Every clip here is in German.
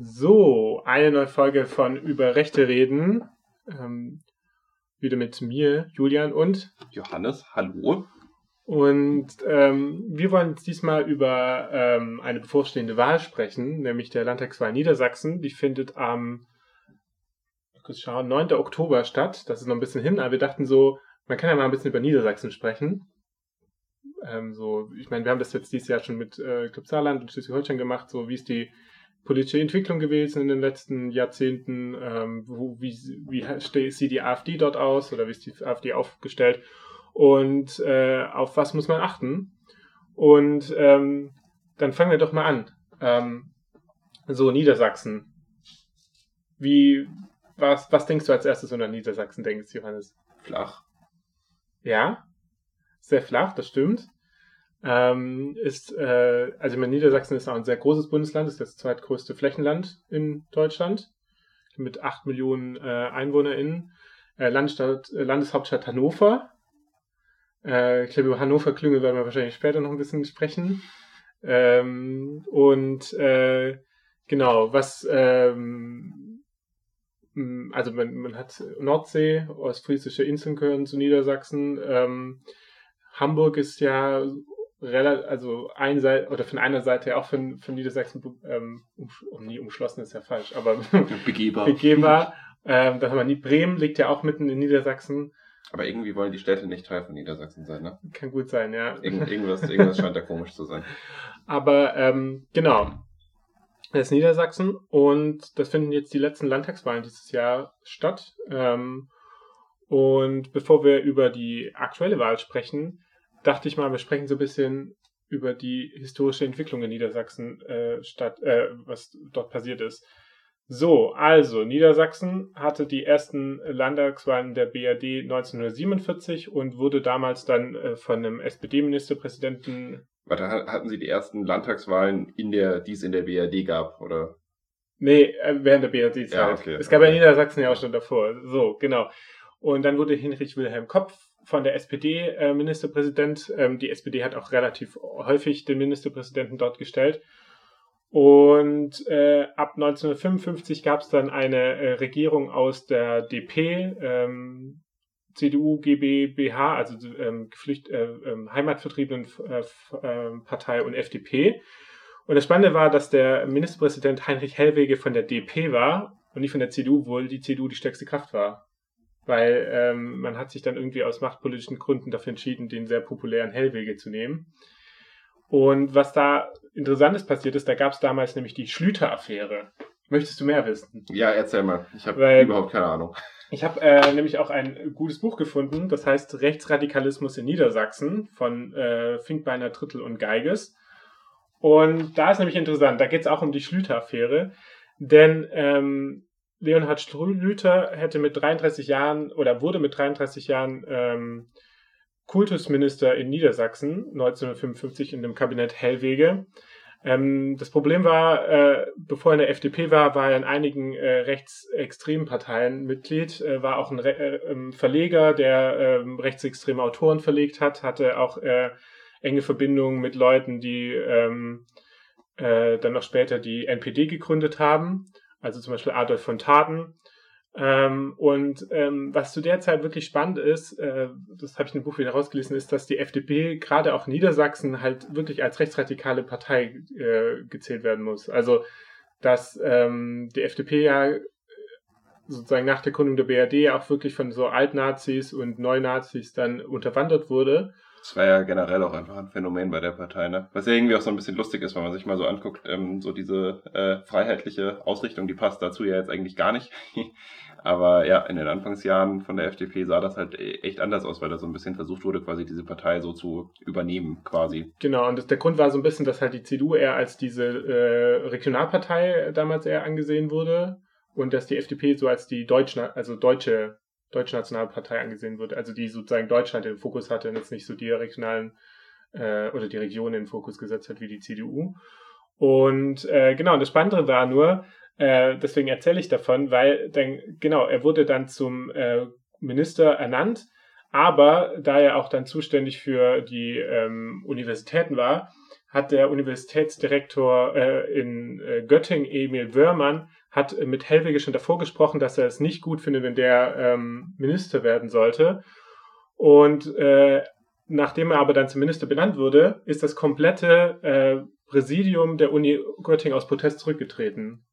So, eine neue Folge von Über Rechte reden. Ähm, wieder mit mir, Julian und Johannes. Hallo. Und ähm, wir wollen jetzt diesmal über ähm, eine bevorstehende Wahl sprechen, nämlich der Landtagswahl Niedersachsen. Die findet am kurz schauen, 9. Oktober statt. Das ist noch ein bisschen hin, aber wir dachten so, man kann ja mal ein bisschen über Niedersachsen sprechen. Ähm, so, ich meine, wir haben das jetzt dieses Jahr schon mit äh, Club Saarland und Schleswig-Holstein gemacht, so wie ist die politische Entwicklung gewesen in den letzten Jahrzehnten, ähm, wo, wie, wie sieht die AfD dort aus oder wie ist die AfD aufgestellt und äh, auf was muss man achten. Und ähm, dann fangen wir doch mal an. Ähm, so, Niedersachsen. Wie, was, was denkst du als erstes unter Niedersachsen denkst, Johannes? Flach. Ja, sehr flach, das stimmt ähm, ist, äh, also meine, Niedersachsen ist auch ein sehr großes Bundesland, ist das zweitgrößte Flächenland in Deutschland mit acht Millionen äh, EinwohnerInnen. Äh, Landesstadt, äh, Landeshauptstadt Hannover. Äh, ich glaube, über Hannover-Klüngel werden wir wahrscheinlich später noch ein bisschen sprechen. Ähm, und äh, genau, was ähm, also man, man hat Nordsee, ostfriesische Inseln gehören zu Niedersachsen. Ähm, Hamburg ist ja also ein Seite, oder von einer Seite auch von, von Niedersachsen, ähm, um, nie umschlossen ist ja falsch, aber begehbar. begehbar. Ähm, da haben wir Bremen liegt ja auch mitten in Niedersachsen. Aber irgendwie wollen die Städte nicht Teil von Niedersachsen sein, ne? Kann gut sein, ja. Irgend, irgendwas, irgendwas scheint da komisch zu sein. Aber ähm, genau. Das ist Niedersachsen und das finden jetzt die letzten Landtagswahlen dieses Jahr statt. Ähm, und bevor wir über die aktuelle Wahl sprechen, dachte ich mal, wir sprechen so ein bisschen über die historische Entwicklung in Niedersachsen äh, statt, äh, was dort passiert ist. So, also Niedersachsen hatte die ersten Landtagswahlen der BRD 1947 und wurde damals dann äh, von einem SPD-Ministerpräsidenten. Warte, hatten Sie die ersten Landtagswahlen, in der, die es in der BRD gab, oder? Nee, äh, während der BRD-Zeit. Ja, okay, es gab okay. ja Niedersachsen ja auch schon davor. So, genau. Und dann wurde Hinrich Wilhelm Kopf von der SPD äh, Ministerpräsident. Ähm, die SPD hat auch relativ häufig den Ministerpräsidenten dort gestellt. Und äh, ab 1955 gab es dann eine äh, Regierung aus der DP, ähm, CDU, GmbH, also ähm, Geflücht, äh, ähm, Heimatvertriebenen äh, ähm, Partei und FDP. Und das Spannende war, dass der Ministerpräsident Heinrich Hellwege von der DP war und nicht von der CDU, obwohl die CDU die stärkste Kraft war weil ähm, man hat sich dann irgendwie aus machtpolitischen Gründen dafür entschieden, den sehr populären Hellwege zu nehmen. Und was da Interessantes passiert ist, da gab es damals nämlich die Schlüter-Affäre. Möchtest du mehr wissen? Ja, erzähl mal. Ich habe überhaupt keine Ahnung. Ich habe äh, nämlich auch ein gutes Buch gefunden, das heißt Rechtsradikalismus in Niedersachsen von äh, Finkbeiner, Drittel und Geiges. Und da ist nämlich interessant, da geht es auch um die Schlüter-Affäre. Denn ähm, Leonhard Strühlüter hätte mit 33 Jahren oder wurde mit 33 Jahren ähm, Kultusminister in Niedersachsen 1955 in dem Kabinett Hellwege. Ähm, das Problem war, äh, bevor er in der FDP war, war er in einigen äh, rechtsextremen Parteien Mitglied, äh, war auch ein Re äh, ähm, Verleger, der ähm, rechtsextreme Autoren verlegt hat, hatte auch äh, enge Verbindungen mit Leuten, die ähm, äh, dann noch später die NPD gegründet haben also zum Beispiel Adolf von Taten. Ähm, und ähm, was zu der Zeit wirklich spannend ist, äh, das habe ich in dem Buch wieder rausgelesen, ist, dass die FDP gerade auch in Niedersachsen halt wirklich als rechtsradikale Partei äh, gezählt werden muss. Also dass ähm, die FDP ja äh, sozusagen nach der Gründung der BRD auch wirklich von so Altnazis und Neunazis dann unterwandert wurde das war ja generell auch einfach ein Phänomen bei der Partei, ne? Was ja irgendwie auch so ein bisschen lustig ist, wenn man sich mal so anguckt, ähm, so diese äh, freiheitliche Ausrichtung, die passt dazu ja jetzt eigentlich gar nicht. Aber ja, in den Anfangsjahren von der FDP sah das halt e-, echt anders aus, weil da so ein bisschen versucht wurde, quasi diese Partei so zu übernehmen, quasi. Genau, und das, der Grund war so ein bisschen, dass halt die CDU eher als diese äh, Regionalpartei damals eher angesehen wurde und dass die FDP so als die deutsche, also deutsche Deutsche Nationalpartei angesehen wird, also die sozusagen Deutschland im Fokus hatte und jetzt nicht so die regionalen äh, oder die Region in den Fokus gesetzt hat wie die CDU. Und äh, genau, das Spannende war nur, äh, deswegen erzähle ich davon, weil dann, genau, er wurde dann zum äh, Minister ernannt, aber da er auch dann zuständig für die ähm, Universitäten war, hat der Universitätsdirektor äh, in äh, Göttingen, Emil Wörmann, hat mit Hellwege schon davor gesprochen, dass er es nicht gut findet, wenn der ähm, Minister werden sollte. Und äh, nachdem er aber dann zum Minister benannt wurde, ist das komplette äh, Präsidium der Uni Göttingen aus Protest zurückgetreten.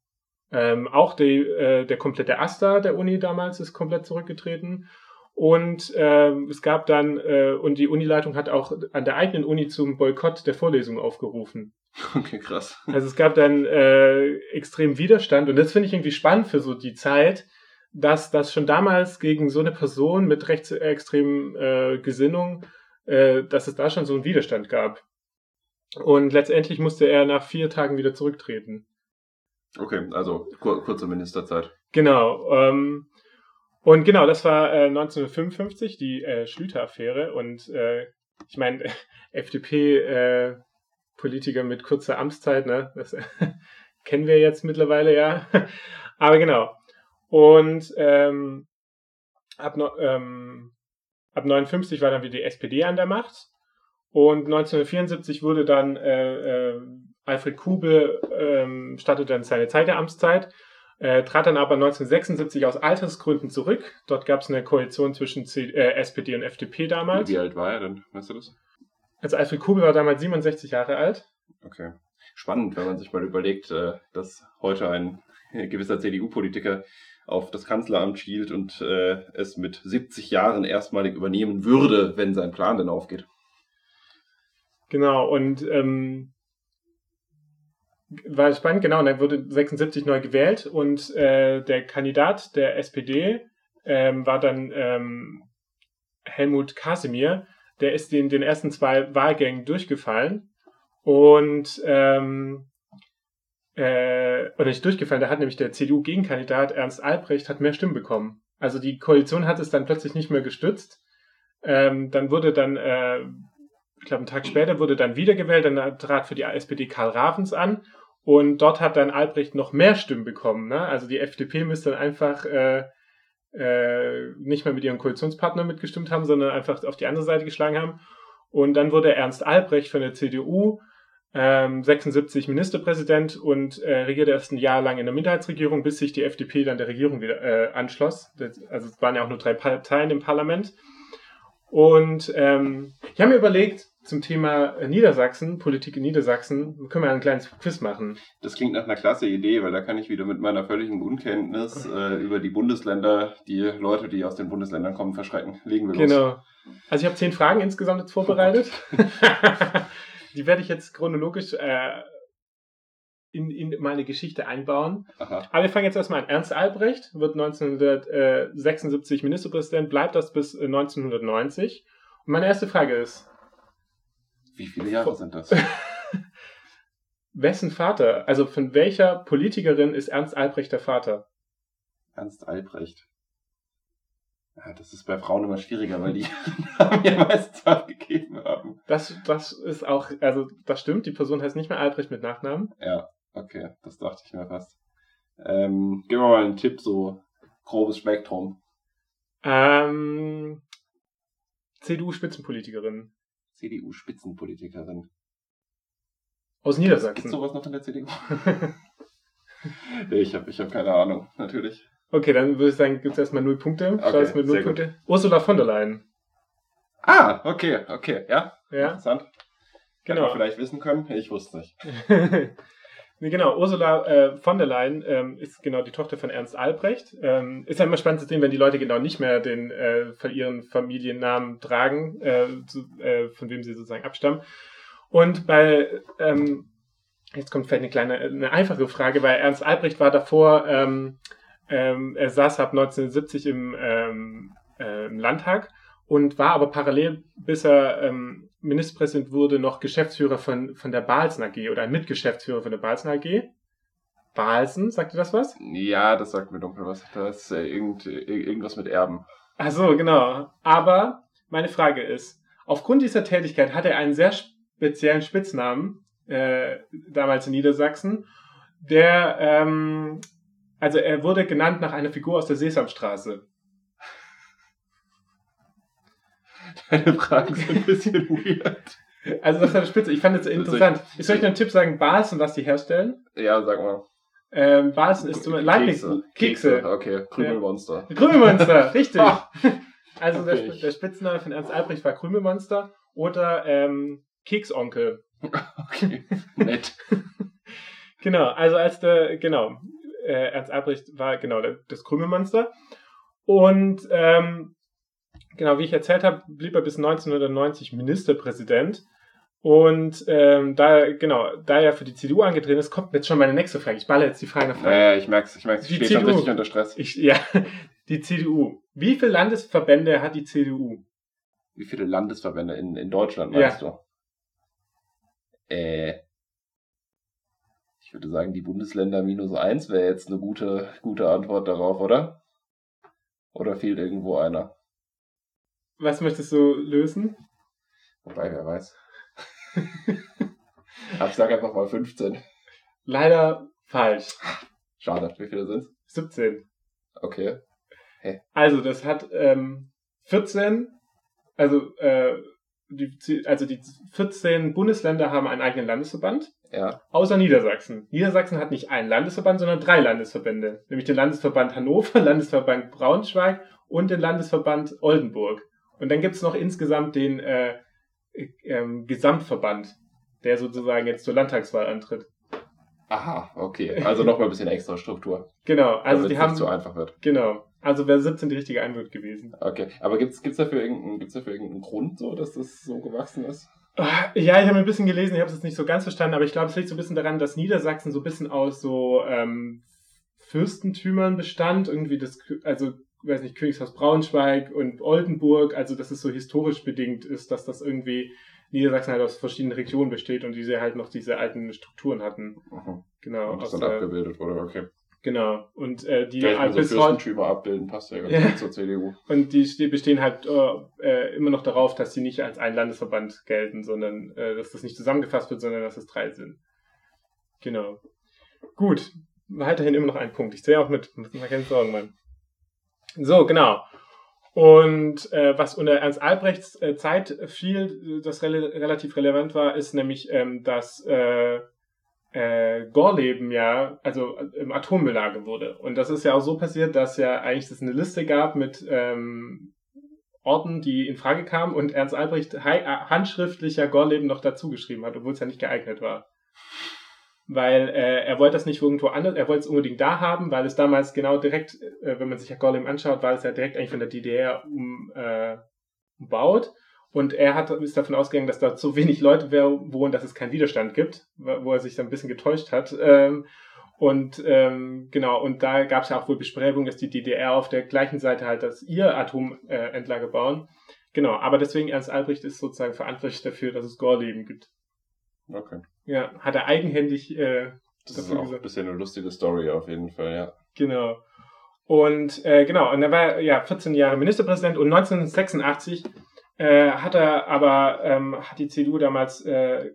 Ähm, auch die, äh, der komplette Asta der Uni damals ist komplett zurückgetreten. Und äh, es gab dann, äh, und die Unileitung hat auch an der eigenen Uni zum Boykott der Vorlesung aufgerufen. Okay, krass. Also es gab dann äh, extrem Widerstand und das finde ich irgendwie spannend für so die Zeit, dass das schon damals gegen so eine Person mit rechtsextremen äh, Gesinnung, äh, dass es da schon so einen Widerstand gab. Und letztendlich musste er nach vier Tagen wieder zurücktreten. Okay, also kur kurze Ministerzeit. Genau. Ähm, und genau, das war äh, 1955, die äh, Schlüter-Affäre. Und äh, ich meine, FDP-Politiker äh, mit kurzer Amtszeit, ne? Das kennen wir jetzt mittlerweile ja. Aber genau. Und ähm, ab, ähm, ab 59 war dann wieder die SPD an der Macht. Und 1974 wurde dann äh, äh, Alfred Kubel ähm, startete dann seine zweite Amtszeit, äh, trat dann aber 1976 aus Altersgründen zurück. Dort gab es eine Koalition zwischen C äh, SPD und FDP damals. Wie alt war er denn? Weißt du das? Also Alfred Kubel war damals 67 Jahre alt. Okay. Spannend, wenn man sich mal überlegt, äh, dass heute ein gewisser CDU-Politiker auf das Kanzleramt schielt und äh, es mit 70 Jahren erstmalig übernehmen würde, wenn sein Plan denn aufgeht. Genau, und ähm, war spannend, genau, und dann wurde 76 neu gewählt und äh, der Kandidat der SPD ähm, war dann ähm, Helmut Kasimir, der ist in den ersten zwei Wahlgängen durchgefallen und ähm, äh, oder nicht durchgefallen, da hat nämlich der CDU-Gegenkandidat Ernst Albrecht hat mehr Stimmen bekommen. Also die Koalition hat es dann plötzlich nicht mehr gestützt. Ähm, dann wurde dann äh, ich glaube, einen Tag später wurde dann wiedergewählt, dann trat für die SPD Karl Ravens an und dort hat dann Albrecht noch mehr Stimmen bekommen. Ne? Also die FDP müsste dann einfach äh, äh, nicht mehr mit ihrem Koalitionspartner mitgestimmt haben, sondern einfach auf die andere Seite geschlagen haben. Und dann wurde Ernst Albrecht von der CDU ähm, 76 Ministerpräsident und äh, regierte erst ein Jahr lang in der Minderheitsregierung, bis sich die FDP dann der Regierung wieder äh, anschloss. Das, also es waren ja auch nur drei Parteien im Parlament. Und ähm, ich habe mir überlegt, zum Thema Niedersachsen, Politik in Niedersachsen, können wir ein kleines Quiz machen. Das klingt nach einer klasse Idee, weil da kann ich wieder mit meiner völligen Unkenntnis äh, über die Bundesländer, die Leute, die aus den Bundesländern kommen, verschrecken. Legen wir los. Genau. Also ich habe zehn Fragen insgesamt jetzt vorbereitet. die werde ich jetzt chronologisch äh, in, in meine Geschichte einbauen. Aha. Aber wir fangen jetzt erstmal an. Ernst Albrecht wird 1976 Ministerpräsident, bleibt das bis 1990. Und meine erste Frage ist, wie viele Jahre sind das? Wessen Vater? Also von welcher Politikerin ist Ernst Albrecht der Vater? Ernst Albrecht. Ja, das ist bei Frauen immer schwieriger, weil die Namen ja meistens abgegeben haben. Das, das ist auch, also das stimmt, die Person heißt nicht mehr Albrecht mit Nachnamen. Ja, okay, das dachte ich mir fast. Ähm, gib mir mal einen Tipp, so grobes Spektrum. Ähm, CDU-Spitzenpolitikerin. CDU-Spitzenpolitikerin. Aus Niedersachsen. Gibt sowas noch in der CDU? nee, ich habe ich hab keine Ahnung, natürlich. Okay, dann würde ich sagen, gibt es erstmal null Punkte. Okay, mit null Punkte. Ursula von der Leyen. Ah, okay, okay, ja. Ja. Interessant. Genau. Hätte vielleicht wissen können, ich wusste nicht. Nee, genau, Ursula äh, von der Leyen ähm, ist genau die Tochter von Ernst Albrecht. Ähm, ist ja immer spannend zu sehen, wenn die Leute genau nicht mehr den äh, von ihren Familiennamen tragen, äh, zu, äh, von wem sie sozusagen abstammen. Und bei, ähm, jetzt kommt vielleicht eine kleine, eine einfache Frage, weil Ernst Albrecht war davor, ähm, ähm, er saß ab 1970 im, ähm, äh, im Landtag und war aber parallel, bis er ähm, Ministerpräsident wurde, noch Geschäftsführer von, von der Balsen AG oder ein Mitgeschäftsführer von der Balsen AG. Balsen, sagt ihr das was? Ja, das sagt mir dunkel was. Das ist äh, irgend, irgendwas mit Erben. Ach so, genau. Aber meine Frage ist, aufgrund dieser Tätigkeit hat er einen sehr speziellen Spitznamen, äh, damals in Niedersachsen, der, ähm, also er wurde genannt nach einer Figur aus der Sesamstraße. Deine Fragen sind ein bisschen weird. Also das war der Spitze. Ich fand es interessant. Ich soll ich noch einen Tipp sagen, Balsen, was die herstellen? Ja, sag mal. Ähm, Balsen ist zum Leibniz. Kekse. Kekse. Okay, Krümelmonster. Krümelmonster, richtig. Ah, Also der, Okay. Sp- der Spitzname von Ernst Albrecht war Krümelmonster oder ähm, Keksonkel. Okay, nett. Genau, also als der, genau, äh, Ernst Albrecht war genau der, das Krümelmonster. Und ähm, genau, wie ich erzählt habe, blieb er bis 1990 Ministerpräsident. Und ähm, da, genau, da er für die CDU angetreten ist, kommt jetzt schon meine nächste Frage. Ich balle jetzt die Frage nach Frage. Naja, ich merk's, ich merk's. Ich stehe schon richtig unter Stress. Ich, ja, die CDU. Wie viele Landesverbände hat die CDU? Wie viele Landesverbände in, in Deutschland meinst du? Äh, ich würde sagen, die Bundesländer minus eins wäre jetzt eine gute, gute Antwort darauf, oder? Oder fehlt irgendwo einer? Was möchtest du lösen? Wobei, wer weiß. Ich sage einfach mal 15. Leider falsch. Schade, wie viele sind's? 17. Okay. Also, das hat ähm, 14, also, äh, die, also die 14 Bundesländer haben einen eigenen Landesverband, Ja. außer Niedersachsen. Niedersachsen hat nicht einen Landesverband, sondern drei Landesverbände. Nämlich den Landesverband Hannover, Landesverband Braunschweig und den Landesverband Oldenburg. Und dann gibt's noch insgesamt den äh, äh, Gesamtverband, der sozusagen jetzt zur Landtagswahl antritt. Aha, okay. Also nochmal ein bisschen extra Struktur. Genau, also die es haben, nicht so einfach wird. genau, also wäre 17 die richtige Antwort gewesen. Okay. Aber gibt's, gibt's dafür irgendeinen, gibt's dafür irgendeinen Grund so, dass das so gewachsen ist? Ah, Ja, ich habe ein bisschen gelesen, ich habe es jetzt nicht so ganz verstanden, aber ich glaube, es liegt so ein bisschen daran, dass Niedersachsen so ein bisschen aus so ähm, Fürstentümern bestand, irgendwie das, Kö- weiß nicht, Königshaus Braunschweig und Oldenburg, also dass es so historisch bedingt ist, dass das irgendwie Niedersachsen halt aus verschiedenen Regionen besteht und diese halt noch diese alten Strukturen hatten. Mhm. Genau, Und das dann der, abgebildet wurde, okay. genau. Und äh, die Ja, halt so bis heute abbilden passt ja ganz Ja. gut zur CDU. und die ste- bestehen halt äh, äh, immer noch darauf, dass sie nicht als ein Landesverband gelten, sondern äh, dass das nicht zusammengefasst wird, sondern dass es drei sind. Genau. Gut. Weiterhin immer noch ein Punkt. Ich sehe auch mit. Muss mir keine Sorgen machen. So, genau. Und äh, was unter Ernst Albrechts äh, Zeit viel, äh, das rele relativ relevant war, ist nämlich, ähm, dass äh, äh, Gorleben ja, also im Atommülllager wurde. Und das ist ja auch so passiert, dass ja eigentlich es eine Liste gab mit ähm, Orten, die in Frage kamen und Ernst Albrecht hei- handschriftlich ja Gorleben noch dazu geschrieben hat, obwohl es ja nicht geeignet war. Weil äh, er wollte das nicht irgendwo anders, er wollte es unbedingt da haben, weil es damals genau direkt, äh, wenn man sich ja Gorleben anschaut, war es ja direkt eigentlich von der DDR um, äh, umbaut. Und er hat, ist davon ausgegangen, dass dort so wenig Leute wohnen, dass es keinen Widerstand gibt, wo er sich dann ein bisschen getäuscht hat. Ähm, und ähm, genau, und da gab es ja auch wohl Bestrebungen, dass die DDR auf der gleichen Seite halt das ihr Atomendlager äh, bauen. Genau, aber deswegen Ernst Albrecht ist sozusagen verantwortlich dafür, dass es Gorleben gibt. Okay. Ja, hat er eigenhändig äh, Das ist auch gesagt. ein bisschen eine lustige Story auf jeden Fall, ja. Genau. Und äh, genau, und er war ja 14 Jahre Ministerpräsident und 1986 äh, hat er aber, ähm, hat die CDU damals äh,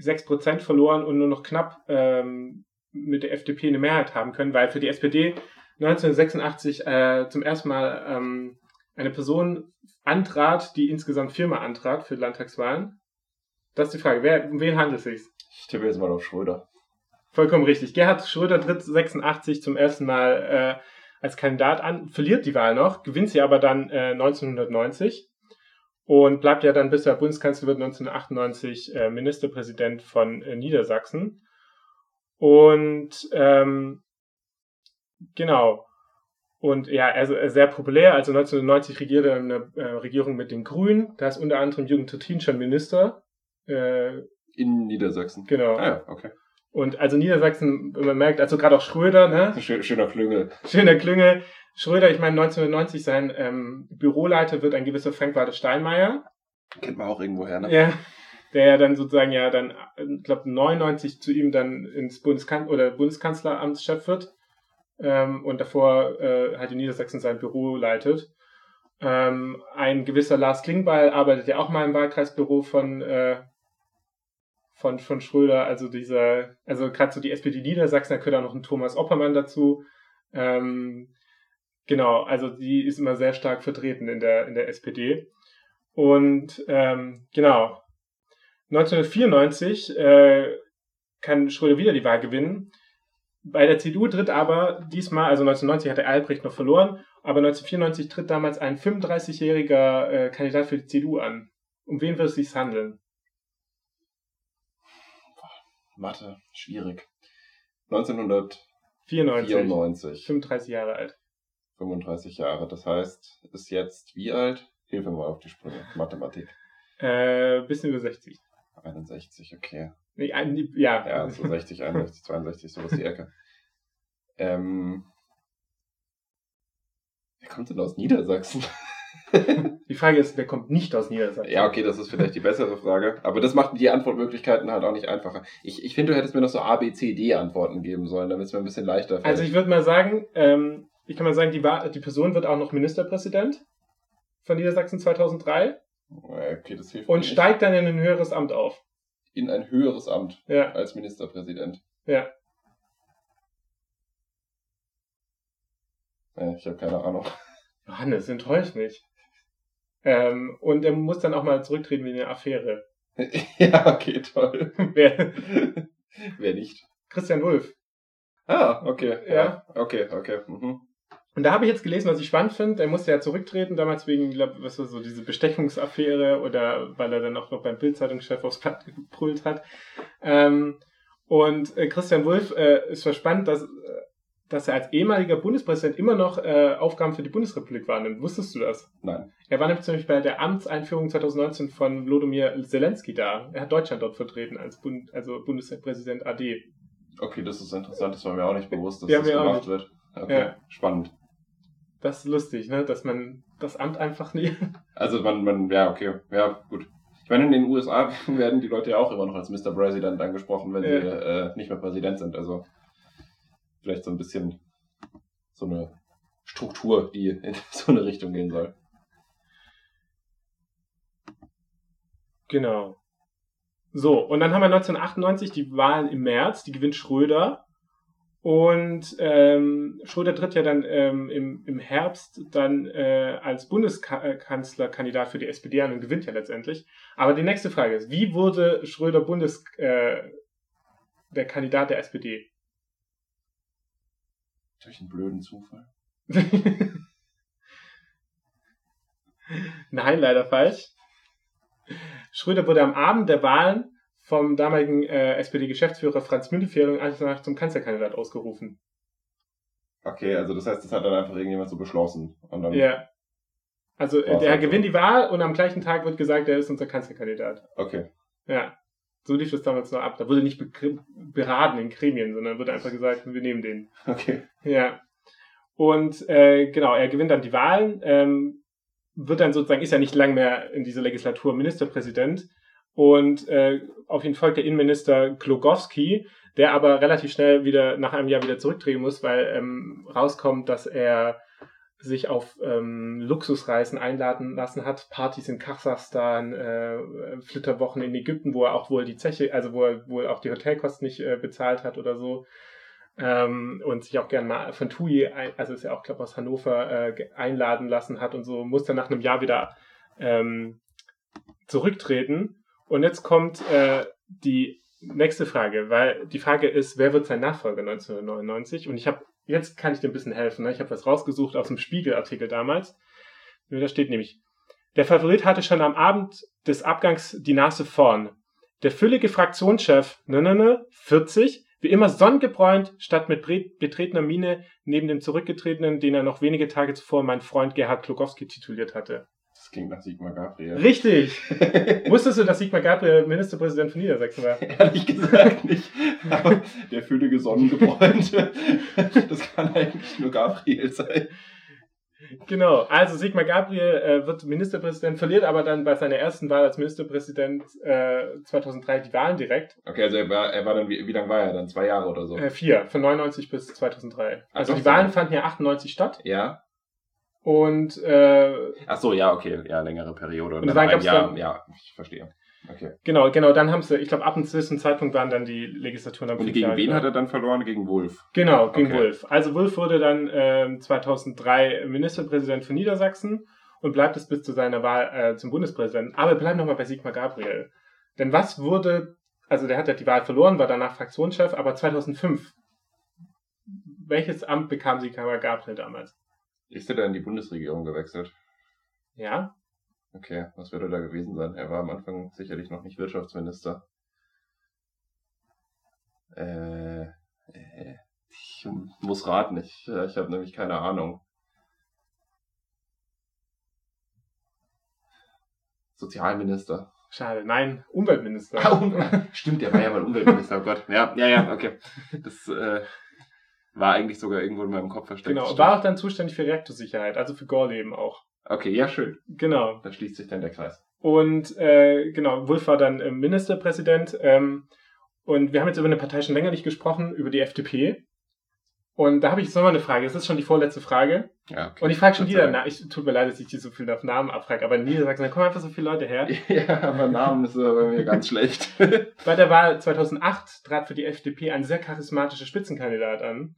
6% verloren und nur noch knapp ähm, mit der FDP eine Mehrheit haben können, weil für die SPD 1986 äh, zum ersten Mal ähm, eine Person antrat, die insgesamt viermal antrat für Landtagswahlen. Das ist die Frage, wer, um wen handelt es sich? Ich tippe jetzt mal auf Schröder. Vollkommen richtig. Gerhard Schröder tritt 86 zum ersten Mal äh, als Kandidat an, verliert die Wahl noch, gewinnt sie aber dann äh, 1990 und bleibt ja dann bis er Bundeskanzler wird 1998 äh, Ministerpräsident von äh, Niedersachsen. Und ähm, genau. Und ja, er ist sehr populär. Also 1990 regierte er eine äh, Regierung mit den Grünen. Da ist unter anderem Jürgen Trittin schon Minister. Äh, In Niedersachsen. genau. Ah ja, okay. Und also Niedersachsen, man merkt, also gerade auch Schröder, ne? Schön, schöner Klüngel. Schöner Klüngel. Schröder, ich meine 1990, sein ähm, Büroleiter wird ein gewisser Frank-Walter Steinmeier. Kennt man auch irgendwo her, ne? Ja. Der ja dann sozusagen ja dann, ich glaube 99 zu ihm dann ins Bundeskan oder Bundeskanzleramtschef wird. Ähm, und davor äh, halt in Niedersachsen sein Büro leitet. Ähm, ein gewisser Lars Klingbeil arbeitet ja auch mal im Wahlkreisbüro von, äh, von, von Schröder. Also dieser, also gerade so die SPD Niedersachsen, da gehört auch noch ein Thomas Oppermann dazu. Ähm, genau, also die ist immer sehr stark vertreten in der, in der SPD. Und ähm, genau. 1994 äh, kann Schröder wieder die Wahl gewinnen. Bei der CDU tritt aber diesmal, also 1990 hatte Albrecht noch verloren, aber 1994 tritt damals ein 35-jähriger äh, Kandidat für die CDU an. Um wen wird es sich handeln? Mathe, schwierig. 1994. 94. 35 Jahre alt. 35 Jahre. Das heißt, ist jetzt wie alt? Hilf mir mal auf die Sprünge. Mathematik. Äh, bisschen über 60. 61, okay. Nee, ein, ja. Ja, so 60, 61, 62, sowas die Ecke. Ähm, wer kommt denn aus Niedersachsen? Die Frage ist, wer kommt nicht aus Niedersachsen? Ja, okay, das ist vielleicht die bessere Frage. Aber das macht die Antwortmöglichkeiten halt auch nicht einfacher. Ich, ich finde, du hättest mir noch so A, B, C, D Antworten geben sollen, damit es mir ein bisschen leichter fällt. Also ich würde mal sagen, ähm, ich kann mal sagen, die, die Person wird auch noch Ministerpräsident von Niedersachsen 2003. Okay, das hilft Und steigt dann in ein höheres Amt auf. In ein höheres Amt ja. als Ministerpräsident. Ja. ja ich habe keine Ahnung. Johannes, enttäuscht mich. Ähm, und er muss dann auch mal zurücktreten wie eine Affäre. ja, okay, toll. Wer? Wer nicht? Christian Wulff. Ah, okay. Ja, ja. okay, okay. Mhm. Und da habe ich jetzt gelesen, was ich spannend finde. Er musste ja zurücktreten, damals wegen, glaub, was war so, diese Bestechungsaffäre oder weil er dann auch noch beim Bildzeitungschef aufs Blatt gebrüllt hat. Ähm, und äh, Christian Wulff äh, ist spannend, dass, äh, dass er als ehemaliger Bundespräsident immer noch äh, Aufgaben für die Bundesrepublik wahrnimmt. Wusstest du das? Nein. Er war nämlich zum Beispiel bei der Amtseinführung 2019 von Wlodomir Zelensky da. Er hat Deutschland dort vertreten als Bund, also Bundespräsident AD. Okay, das ist interessant, das war mir auch nicht bewusst, dass ja, das gemacht wird. Okay, ja. spannend. Das ist lustig, ne? Dass man das Amt einfach nie. Also man, man, ja, okay, ja, gut. Ich meine, in den USA werden die Leute ja auch immer noch als Mr. President angesprochen, wenn ja. sie äh, nicht mehr Präsident sind. Also vielleicht so ein bisschen so eine Struktur, die in so eine Richtung gehen soll. Genau. So, und dann haben wir 1998 die Wahlen im März, die gewinnt Schröder. Und ähm, Schröder tritt ja dann ähm, im, im Herbst dann äh, als Bundeskanzlerkandidat für die SPD an und gewinnt ja letztendlich. Aber die nächste Frage ist, wie wurde Schröder Bundes äh, der Kandidat der SPD? Durch einen blöden Zufall. Nein, leider falsch. Schröder wurde am Abend der Wahlen vom damaligen äh, SPD-Geschäftsführer Franz Müntefering einfach zum Kanzlerkandidat ausgerufen. Okay, also das heißt, das hat dann einfach irgendjemand so beschlossen. Ja. Also der halt gewinnt so. die Wahl und am gleichen Tag wird gesagt, er ist unser Kanzlerkandidat. Okay. Ja. So lief das damals noch ab. Da wurde nicht beraten in Gremien, sondern wurde einfach gesagt, wir nehmen den. Okay. Ja. Und äh, genau, er gewinnt dann die Wahlen, ähm, wird dann sozusagen, ist ja nicht lang mehr in dieser Legislatur Ministerpräsident und äh, auf ihn folgt der Innenminister Klogowski, der aber relativ schnell wieder nach einem Jahr wieder zurücktreten muss, weil ähm, rauskommt, dass er sich auf ähm, Luxusreisen einladen lassen hat, Partys in Kasachstan, äh, Flitterwochen in Ägypten, wo er auch wohl die Zeche, also wo er wohl auch die Hotelkosten nicht äh, bezahlt hat oder so. Ähm, und sich auch gern mal von TUI, also ist ja auch, glaube aus Hannover, äh, einladen lassen hat und so, muss dann nach einem Jahr wieder ähm, zurücktreten. Und jetzt kommt äh, die nächste Frage, weil die Frage ist, wer wird sein Nachfolger 1999? Und ich habe, jetzt kann ich dir ein bisschen helfen. Ne? Ich habe was rausgesucht aus dem Spiegel-Artikel damals. Da steht nämlich, der Favorit hatte schon am Abend des Abgangs die Nase vorn. Der füllige Fraktionschef, ne, ne, ne, 40, wie immer sonnengebräunt, statt mit betretener Miene neben dem Zurückgetretenen, den er noch wenige Tage zuvor mein Freund Gerhard Klogowski tituliert hatte. Das klingt nach Sigmar Gabriel. Richtig! Wusstest du, dass Sigmar Gabriel Ministerpräsident von Niedersachsen war? Ehrlich gesagt nicht. Aber der füllige Sonnengebräunte, das kann eigentlich nur Gabriel sein. Genau, also Sigmar Gabriel äh, wird Ministerpräsident, verliert aber dann bei seiner ersten Wahl als Ministerpräsident äh, 2003 die Wahlen direkt. Okay, also er war, er war dann, wie, wie lange war er dann? Zwei Jahre oder so? Äh, vier, von 99 bis 2003. Also Ach, die Wahlen fanden ja 98 statt. Ja. Und äh, ach so, ja, okay, ja, längere Periode. Und, und dann ein Jahr, dann, ja, ich verstehe. Okay. Genau, genau, dann haben sie, ich glaube, ab einem gewissen Zeitpunkt waren dann die Legislaturen dann Und gegen wen hat er dann verloren? Gegen Wolf? Genau, gegen okay. Wolf. Also Wolf wurde dann äh, 2003 Ministerpräsident von Niedersachsen und bleibt es bis zu seiner Wahl äh, zum Bundespräsidenten. Aber bleiben nochmal bei Sigmar Gabriel. Denn was wurde, also der hat ja die Wahl verloren, war danach Fraktionschef, aber 2005, welches Amt bekam Sigmar Gabriel damals? Ist er da in die Bundesregierung gewechselt? Ja, Okay, was würde da gewesen sein? Er war am Anfang sicherlich noch nicht Wirtschaftsminister. Äh, äh ich muss raten, ich, äh, ich habe nämlich keine Ahnung. Sozialminister. schade. Nein, Umweltminister. Ah, um, stimmt, der war ja mal Umweltminister, oh Gott. Ja, ja, ja, okay. Das äh, war eigentlich sogar irgendwo in meinem Kopf versteckt. genau, war auch dann zuständig für Reaktorsicherheit, also für Gorleben auch. Okay, ja, schön. Genau. Da schließt sich dann der Kreis. Und äh, genau, Wulff war dann äh, Ministerpräsident. Ähm, und wir haben jetzt über eine Partei schon länger nicht gesprochen, über die FDP. Und da habe ich jetzt nochmal eine Frage. Das ist schon die vorletzte Frage. Ja, okay. Und ich frage schon wieder, sei Dank. na, ich tut mir leid, dass ich dir so viel nach Namen abfrage, aber in Niedersachsen, da kommen einfach so viele Leute her. Ja, aber Namen ist aber bei mir ganz schlecht. Bei der Wahl 2008 trat für die FDP ein sehr charismatischer Spitzenkandidat an.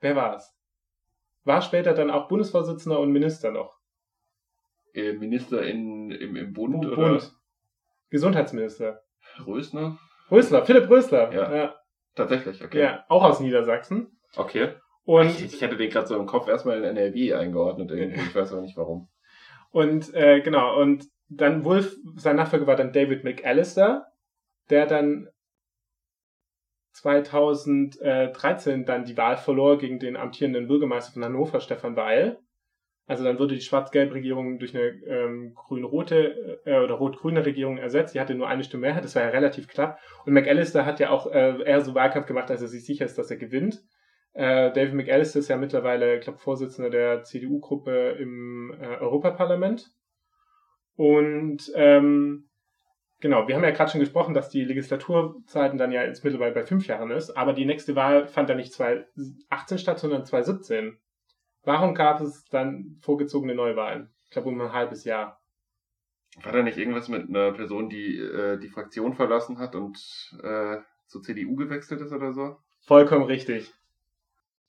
Wer war es? War später dann auch Bundesvorsitzender und Minister noch. Äh, Minister in, im, im Bund, Bund. oder Gesundheitsminister. Rösner? Rösler, Philipp Rösler. Ja. ja, Tatsächlich, okay. ja auch aus Niedersachsen. Okay. Und ich, ich hätte den gerade so im Kopf erstmal in NRW eingeordnet irgendwie. Ich weiß aber nicht warum. Und äh, genau, und dann Wolf, sein Nachfolger war dann David McAllister, der dann 2013 dann die Wahl verlor gegen den amtierenden Bürgermeister von Hannover, Stefan Weil. Also dann wurde die Schwarz-Gelb-Regierung durch eine ähm, grün-rote äh, oder rot-grüne Regierung ersetzt. Die hatte nur eine Stimme Mehrheit, das war ja relativ knapp. Und McAllister hat ja auch äh, eher so Wahlkampf gemacht, als er sich sicher ist, dass er gewinnt. Äh, David McAllister ist ja mittlerweile, ich glaube, Vorsitzender der CDU-Gruppe im äh, Europaparlament. Und ähm, genau, wir haben ja gerade schon gesprochen, dass die Legislaturzeiten dann ja jetzt mittlerweile bei fünf Jahren ist, aber die nächste Wahl fand ja nicht 2018 statt, sondern 2017. Warum gab es dann vorgezogene Neuwahlen? Ich glaube, um ein halbes Jahr. War da nicht irgendwas mit einer Person, die äh, die Fraktion verlassen hat und äh, zur CDU gewechselt ist oder so? Vollkommen richtig.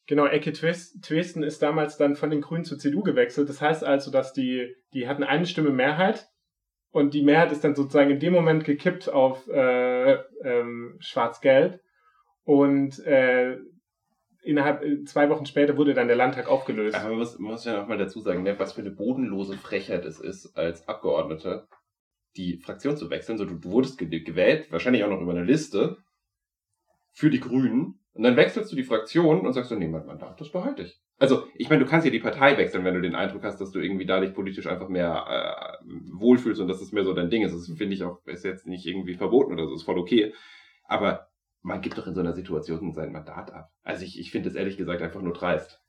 Genau, Ecke Twesten ist damals dann von den Grünen zur CDU gewechselt. Das heißt also, dass die, die hatten eine Stimme Mehrheit und die Mehrheit ist dann sozusagen in dem Moment gekippt auf äh, ähm, Schwarz-Gelb und äh, innerhalb äh, zwei Wochen später wurde dann der Landtag aufgelöst. Aber man muss, man muss ja noch mal dazu sagen, ne, was für eine bodenlose Frechheit es ist, als Abgeordneter die Fraktion zu wechseln. So, du, du wurdest ge- gewählt, wahrscheinlich auch noch über eine Liste für die Grünen. Und dann wechselst du die Fraktion und sagst du, nee, mein Mandat, das behalte ich. Also, ich meine, du kannst ja die Partei wechseln, wenn du den Eindruck hast, dass du irgendwie dadurch politisch einfach mehr äh, wohlfühlst und dass es mehr so dein Ding ist. Das finde ich auch, ist jetzt nicht irgendwie verboten oder so, ist voll okay. Aber man gibt doch in so einer Situation sein Mandat ab. Also ich, ich finde es ehrlich gesagt einfach nur dreist.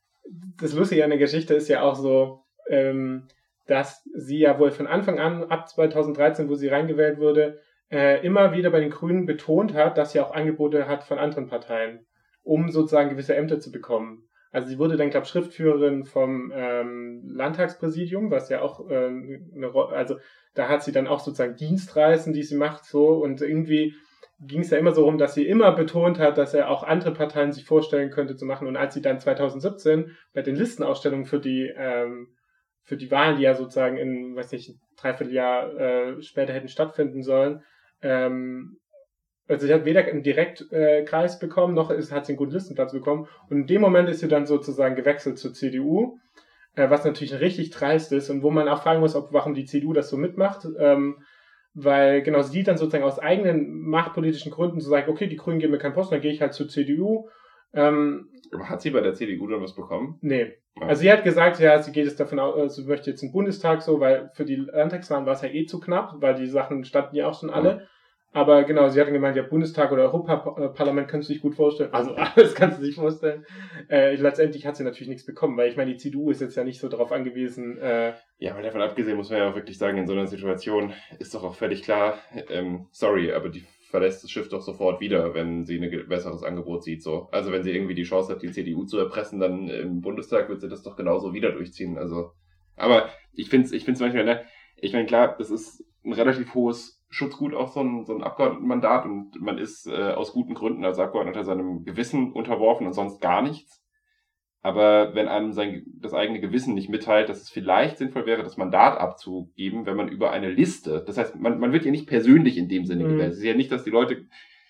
das Lustige an der Geschichte ist ja auch so, ähm, dass sie ja wohl von Anfang an, ab 2013, wo sie reingewählt wurde, äh, immer wieder bei den Grünen betont hat, dass sie auch Angebote hat von anderen Parteien, um sozusagen gewisse Ämter zu bekommen. Also sie wurde dann, glaube ich, Schriftführerin vom ähm, Landtagspräsidium, was ja auch ähm, eine Ro also da hat sie dann auch sozusagen Dienstreisen, die sie macht, so und irgendwie ging es ja immer so rum, dass sie immer betont hat, dass er auch andere Parteien sich vorstellen könnte zu machen. Und als sie dann 2017 bei den Listenausstellungen für die ähm, für die Wahlen, die ja sozusagen in, weiß nicht, ein Dreivierteljahr äh, später hätten stattfinden sollen, ähm, also sie hat weder einen Direktkreis äh, bekommen, noch ist, hat sie einen guten Listenplatz bekommen. Und in dem Moment ist sie dann sozusagen gewechselt zur CDU, äh, was natürlich richtig dreist ist und wo man auch fragen muss, ob warum die CDU das so mitmacht. Ähm, weil genau sie dann sozusagen aus eigenen machtpolitischen Gründen so sagt, okay, die Grünen geben mir keinen Posten, dann gehe ich halt zur CDU. Ähm, Aber hat sie bei der CDU dann was bekommen? nee. Ja. Also sie hat gesagt, ja, sie geht es davon aus, äh, sie möchte jetzt im Bundestag so, weil für die Landtagswahlen war es ja eh zu knapp, weil die Sachen standen ja auch schon alle. Aber genau, sie hat dann gemeint, ja, Bundestag oder Europaparlament kannst du dich gut vorstellen. Also alles kannst du sich vorstellen. Äh, letztendlich hat sie natürlich nichts bekommen, weil ich meine, die CDU ist jetzt ja nicht so darauf angewiesen, äh, Ja, aber davon abgesehen muss man ja auch wirklich sagen, in so einer Situation ist doch auch völlig klar, ähm, sorry, aber die verlässt das Schiff doch sofort wieder, wenn sie ein besseres Angebot sieht. So. Also wenn sie irgendwie die Chance hat, die CDU zu erpressen, dann im Bundestag wird sie das doch genauso wieder durchziehen. Also, aber ich finde es ich find's manchmal, ne, ich meine, klar, das ist ein relativ hohes Schutzgut auch so ein, so ein Abgeordnetenmandat und man ist äh, aus guten Gründen als Abgeordneter seinem Gewissen unterworfen und sonst gar nichts. Aber wenn einem sein, das eigene Gewissen nicht mitteilt, dass es vielleicht sinnvoll wäre, das Mandat abzugeben, wenn man über eine Liste, das heißt, man, man wird ja nicht persönlich in dem Sinne mhm. gewählt. Es ist ja nicht, dass die Leute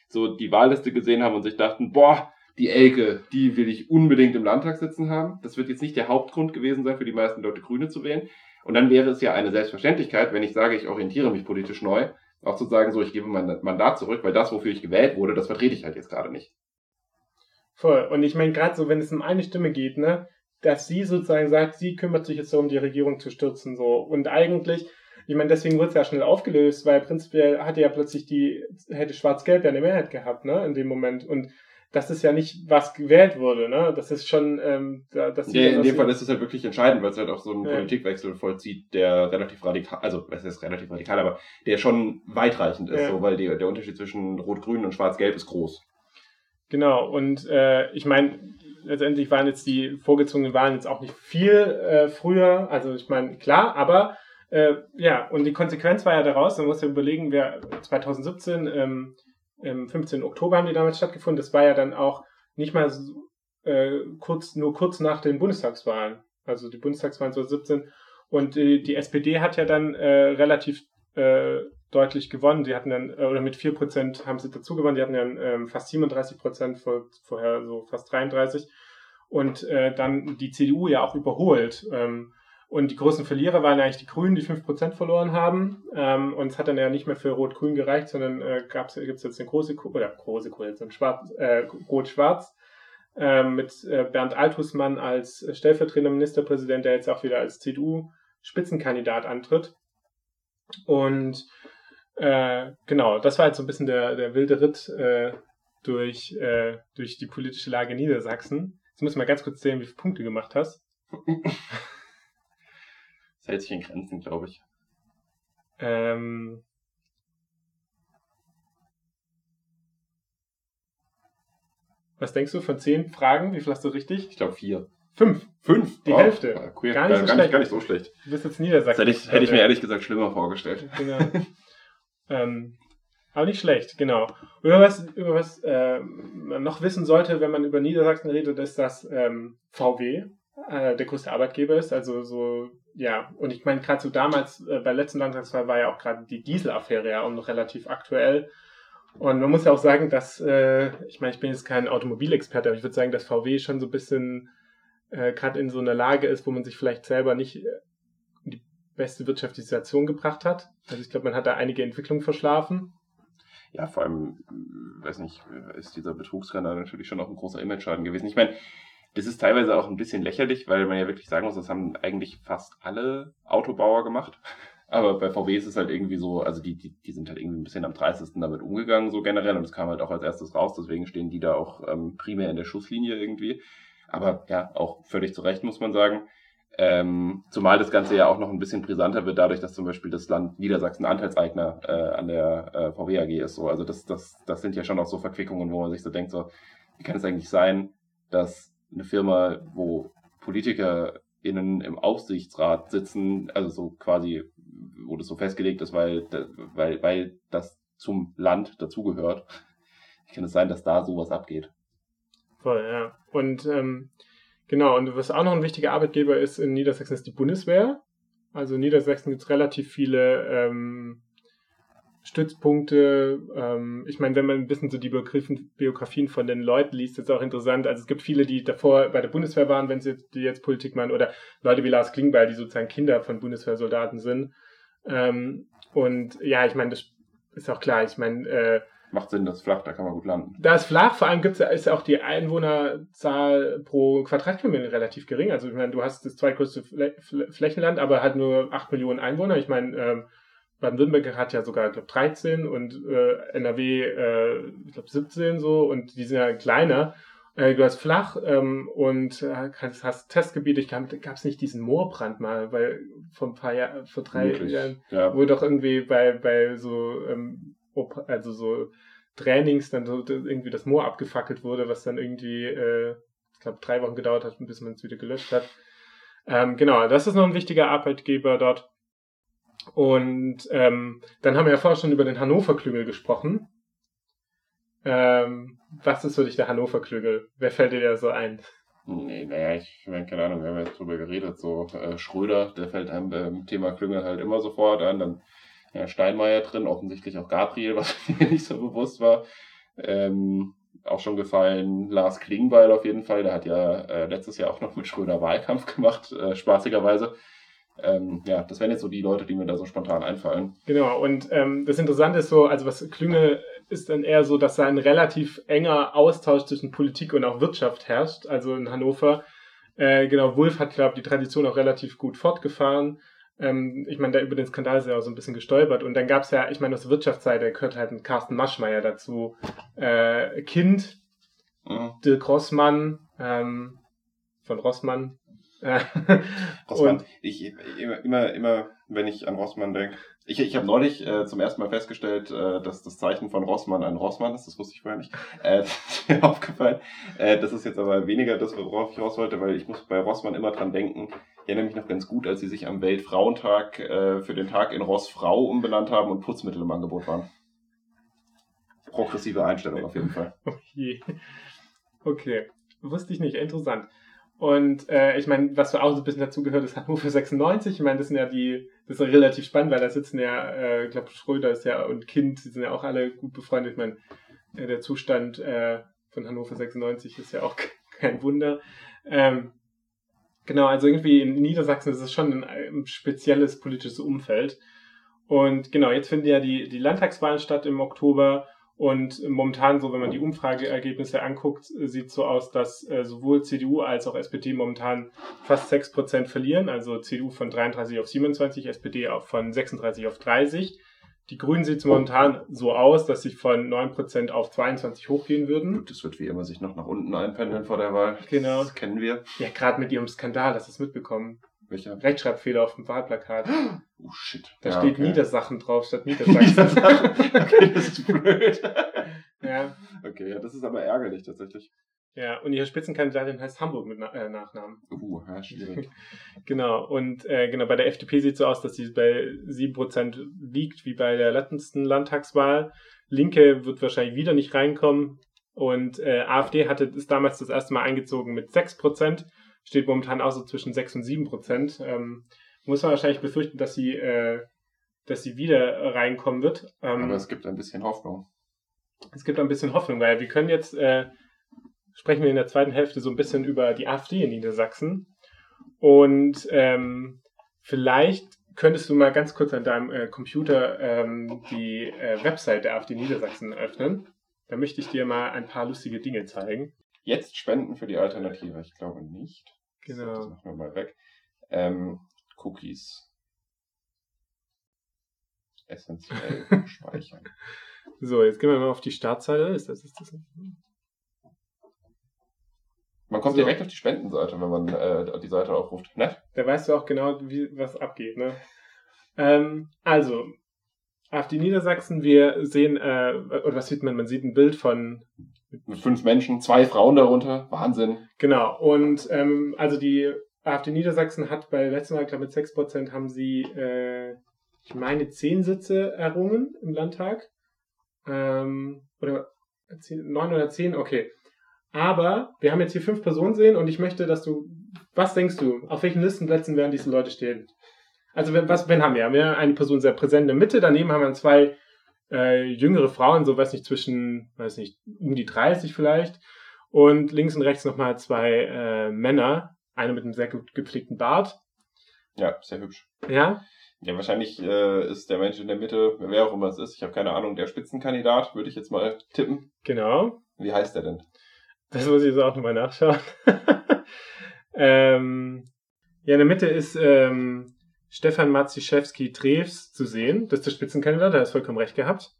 so die Wahlliste gesehen haben und sich dachten, boah, die Elke, die will ich unbedingt im Landtag sitzen haben. Das wird jetzt nicht der Hauptgrund gewesen sein, für die meisten Leute Grüne zu wählen. Und dann wäre es ja eine Selbstverständlichkeit, wenn ich sage, ich orientiere mich politisch neu, auch zu sagen, so, ich gebe mein Mandat zurück, weil das, wofür ich gewählt wurde, das vertrete ich halt jetzt gerade nicht. Voll. Und ich meine, gerade so, wenn es um eine Stimme geht, ne, dass sie sozusagen sagt, sie kümmert sich jetzt darum, die Regierung zu stürzen, so. Und eigentlich, ich meine, deswegen wurde es ja schnell aufgelöst, weil prinzipiell hatte ja plötzlich die, hätte Schwarz-Gelb ja eine Mehrheit gehabt, ne, in dem Moment. Und das ist ja nicht, was gewählt wurde, ne? Das ist schon, ähm, das ja, in dem Fall ist es halt wirklich entscheidend, weil es halt auch so einen ja. Politikwechsel vollzieht, der relativ radikal, also es ist relativ radikal, aber der schon weitreichend ist, ja. so, weil die, der Unterschied zwischen Rot-Grün und Schwarz-Gelb ist groß. Genau, und äh, ich meine, letztendlich waren jetzt die vorgezogenen Wahlen jetzt auch nicht viel äh, früher, also ich meine, klar, aber äh, ja, und die Konsequenz war ja daraus, man muss ja überlegen, wir 2017, ähm, im 15. Oktober haben die damals stattgefunden. Das war ja dann auch nicht mal so, äh, kurz, nur kurz nach den Bundestagswahlen. Also die Bundestagswahlen 2017. Und äh, die SPD hat ja dann äh, relativ äh, deutlich gewonnen. Sie hatten dann, äh, oder mit 4% haben sie dazu gewonnen. Die hatten dann ähm, fast 37 Prozent, vor, vorher so fast 33. Und äh, dann die CDU ja auch überholt. Ähm, und die großen Verlierer waren eigentlich die Grünen, die 5% verloren haben. Ähm, und es hat dann ja nicht mehr für Rot-Grün gereicht, sondern äh, gibt es jetzt eine große, oder große Koalition, Schwarz, äh, Rot-Schwarz, äh, mit äh, Bernd Althusmann als stellvertretender Ministerpräsident, der jetzt auch wieder als CDU-Spitzenkandidat antritt. Und äh, genau, das war jetzt so ein bisschen der, der wilde Ritt äh, durch, äh, durch die politische Lage Niedersachsen. Jetzt müssen wir ganz kurz sehen, wie viele Punkte du gemacht hast. Hält sich in Grenzen, glaube ich. Ähm. Was denkst du von zehn Fragen? Wie viel hast du richtig? Ich glaube vier. Fünf. Fünf? Die oh, Hälfte. Ja, cool. gar, nicht so gar, nicht, gar, nicht, so schlecht. Du bist jetzt Niedersachsen. Das hätte ich, hätte ich mir ehrlich gesagt schlimmer vorgestellt. Genau. ähm, aber nicht schlecht, genau. Über was, über was äh, man noch wissen sollte, wenn man über Niedersachsen redet, ist, dass ähm, VW äh, der größte Arbeitgeber ist. Also so ja, und ich meine, gerade so damals, äh, bei letzten Landtagswahl war ja auch gerade die Dieselaffäre ja auch noch relativ aktuell. Und man muss ja auch sagen, dass, äh, ich meine, ich bin jetzt kein Automobilexperte, aber ich würde sagen, dass VW schon so ein bisschen äh, gerade in so einer Lage ist, wo man sich vielleicht selber nicht in äh, die beste wirtschaftliche Situation gebracht hat. Also ich glaube, man hat da einige Entwicklungen verschlafen. Ja, vor allem, äh, weiß nicht, ist dieser Betrugsskandal natürlich schon auch ein großer Image-Schaden gewesen. Ich meine, das ist teilweise auch ein bisschen lächerlich, weil man ja wirklich sagen muss, das haben eigentlich fast alle Autobauer gemacht. Aber bei VW ist es halt irgendwie so, also die, die, die sind halt irgendwie ein bisschen am 30. damit umgegangen, so generell. Und es kam halt auch als erstes raus, deswegen stehen die da auch ähm, primär in der Schusslinie irgendwie. Aber ja, auch völlig zu Recht, muss man sagen. Ähm, zumal das Ganze ja auch noch ein bisschen brisanter wird, dadurch, dass zum Beispiel das Land Niedersachsen Anteilseigner äh, an der äh, VW AG ist. So. Also das, das, das sind ja schon auch so Verquickungen, wo man sich so denkt, so, wie kann es eigentlich sein, dass eine Firma, wo PolitikerInnen im Aufsichtsrat sitzen, also so quasi, das so festgelegt ist, weil, weil, weil das zum Land dazugehört. Kann es sein, dass da sowas abgeht? Voll, ja. Und ähm, genau, und was auch noch ein wichtiger Arbeitgeber ist in Niedersachsen, ist die Bundeswehr. Also in Niedersachsen gibt es relativ viele ähm, Stützpunkte. Ähm, ich meine, wenn man ein bisschen so die Biografien von den Leuten liest, ist es auch interessant. Also es gibt viele, die davor bei der Bundeswehr waren, wenn sie die jetzt Politik machen, oder Leute wie Lars Klingbeil, die sozusagen Kinder von Bundeswehrsoldaten sind. Ähm, und ja, ich meine, das ist auch klar. Ich meine, äh, macht Sinn, das ist flach, da kann man gut landen. Da ist flach, vor allem gibt's, ist auch die Einwohnerzahl pro Quadratkilometer relativ gering. Also ich meine, du hast das zweitgrößte Flächenland, aber hat nur 8 Millionen Einwohner. Ich meine, ähm, Baden-Württemberg hat ja sogar, ich glaube, 13 und äh, NRW, äh, ich glaube, 17 so und die sind ja kleiner. Äh, du hast flach ähm, und äh, hast, hast Testgebiete. Ich glaube, gab es nicht diesen Moorbrand mal, weil vor ein paar Jahren, vor drei Möglich, Jahren, ja. wo doch irgendwie bei, bei so, ähm, also so Trainings dann so irgendwie das Moor abgefackelt wurde, was dann irgendwie, äh, ich glaube, drei Wochen gedauert hat, bis man es wieder gelöscht hat. Ähm, genau, das ist noch ein wichtiger Arbeitgeber dort. Und ähm, dann haben wir ja vorher schon über den Hannover-Klügel gesprochen. Ähm, was ist für dich der Hannover-Klügel? Wer fällt dir da so ein? Nee, naja, ich meine, keine Ahnung, wir haben jetzt drüber geredet, so äh, Schröder, der fällt einem beim Thema Klüngel halt immer sofort an, dann ja, Steinmeier drin, offensichtlich auch Gabriel, was mir nicht so bewusst war. Ähm, auch schon gefallen, Lars Klingbeil auf jeden Fall, der hat ja äh, letztes Jahr auch noch mit Schröder Wahlkampf gemacht, äh, spaßigerweise. Ähm, ja, das wären jetzt so die Leute, die mir da so spontan einfallen. Genau, und ähm, das Interessante ist so, also was Klüngel ist dann eher so, dass da ein relativ enger Austausch zwischen Politik und auch Wirtschaft herrscht. Also in Hannover, äh, genau, Wulff hat, glaube ich, die Tradition auch relativ gut fortgefahren. Ähm, ich meine, da über den Skandal ist ja auch so ein bisschen gestolpert. Und dann gab es ja, ich meine, aus der Wirtschaftsseite gehört halt ein Carsten Maschmeyer dazu. Äh, kind, mhm. Dirk Rossmann, ähm, von Rossmann. Rossmann, ich immer, immer, wenn ich an Rossmann denke, ich, ich habe neulich äh, zum ersten Mal festgestellt, äh, dass das Zeichen von Rossmann ein Rossmann ist. Das wusste ich vorher nicht. Äh, das ist mir aufgefallen. Äh, das ist jetzt aber weniger das, worauf ich raus wollte, weil ich muss bei Rossmann immer dran denken. Ich erinnere mich noch ganz gut, als sie sich am Weltfrauentag äh, für den Tag in Rossfrau umbenannt haben und Putzmittel im Angebot waren. Progressive Einstellung auf jeden Fall. Okay. Okay. Wusste ich nicht. Interessant. Und äh, ich meine, was auch so ein bisschen dazugehört, ist Hannover 96. Ich meine, das sind ja die, das ist relativ spannend, weil da sitzen ja, äh, ich glaube, Schröder ist ja und Kind, die sind ja auch alle gut befreundet. Ich meine, äh, der Zustand äh, von Hannover 96 ist ja auch kein Wunder. Ähm, genau, also irgendwie in Niedersachsen ist es schon ein, ein spezielles politisches Umfeld. Und genau, jetzt finden ja die, die Landtagswahlen statt im Oktober und momentan, so wenn man die Umfrageergebnisse anguckt, sieht so aus, dass äh, sowohl CDU als auch SPD momentan fast 6% verlieren. Also CDU von 33 auf 27, SPD von 36 auf 30. Die Grünen sieht es momentan so aus, dass sie von 9% auf 22 hochgehen würden. Gut, das wird wie immer sich noch nach unten einpendeln vor der Wahl. Genau. Das kennen wir. Ja, gerade mit ihrem Skandal, das ist mitbekommen. Welcher? Rechtschreibfehler auf dem Wahlplakat. Oh shit. Da ja, steht okay. Niedersachen drauf statt Niedersachsen. okay, das ist blöd. ja. Okay, ja, das ist aber ärgerlich tatsächlich. Ja, und ihre Spitzenkandidatin heißt Hamburg mit Na äh, Nachnamen. Uh, ja, schwierig. genau, und äh, genau, bei der FDP sieht es so aus, dass sie bei 7% liegt, wie bei der letzten Landtagswahl. Linke wird wahrscheinlich wieder nicht reinkommen. Und äh, AfD hatte ist damals das erste Mal eingezogen mit 6% steht momentan auch so zwischen 6 und 7 Prozent. Ähm, muss man wahrscheinlich befürchten, dass sie, äh, dass sie wieder reinkommen wird. Ähm, Aber es gibt ein bisschen Hoffnung. Es gibt ein bisschen Hoffnung, weil wir können jetzt, äh, sprechen wir in der zweiten Hälfte so ein bisschen über die AfD in Niedersachsen. Und ähm, vielleicht könntest du mal ganz kurz an deinem äh, Computer ähm, die äh, Website der AfD Niedersachsen öffnen. Da möchte ich dir mal ein paar lustige Dinge zeigen. Jetzt spenden für die Alternative. Ich glaube nicht. Genau. Das machen wir mal weg. Ähm, Cookies. Essentiell speichern. So, jetzt gehen wir mal auf die Startseite. Ist das, ist das man kommt so. direkt auf die Spendenseite, wenn man äh, die Seite aufruft. Ne? Da weißt du auch genau, wie, was abgeht. Ne? Ähm, also, auf die Niedersachsen, wir sehen, äh, oder was sieht man? Man sieht ein Bild von fünf Menschen, zwei Frauen darunter. Wahnsinn. Genau. Und ähm, also die AfD Niedersachsen hat bei letzten Mal, glaube ich, mit 6% haben sie, äh, ich meine, zehn Sitze errungen im Landtag. Ähm, oder neun oder zehn, okay. Aber wir haben jetzt hier fünf Personen sehen und ich möchte, dass du, was denkst du, auf welchen Listenplätzen werden diese Leute stehen? Also was, wenn haben wir? Wir haben eine Person sehr präsent in der Mitte, daneben haben wir zwei äh, jüngere Frauen, so weiß nicht, zwischen, weiß nicht, um die 30 vielleicht. Und links und rechts nochmal zwei äh, Männer, einer mit einem sehr gut gepflegten Bart. Ja, sehr hübsch. Ja? Ja, wahrscheinlich äh, ist der Mensch in der Mitte, wer auch immer es ist, ich habe keine Ahnung, der Spitzenkandidat, würde ich jetzt mal tippen. Genau. Wie heißt der denn? Das muss ich jetzt auch nochmal nachschauen. ähm, ja, in der Mitte ist ähm, Stefan Maciszewski-Treves zu sehen. Das ist der Spitzenkandidat, der hat vollkommen recht gehabt.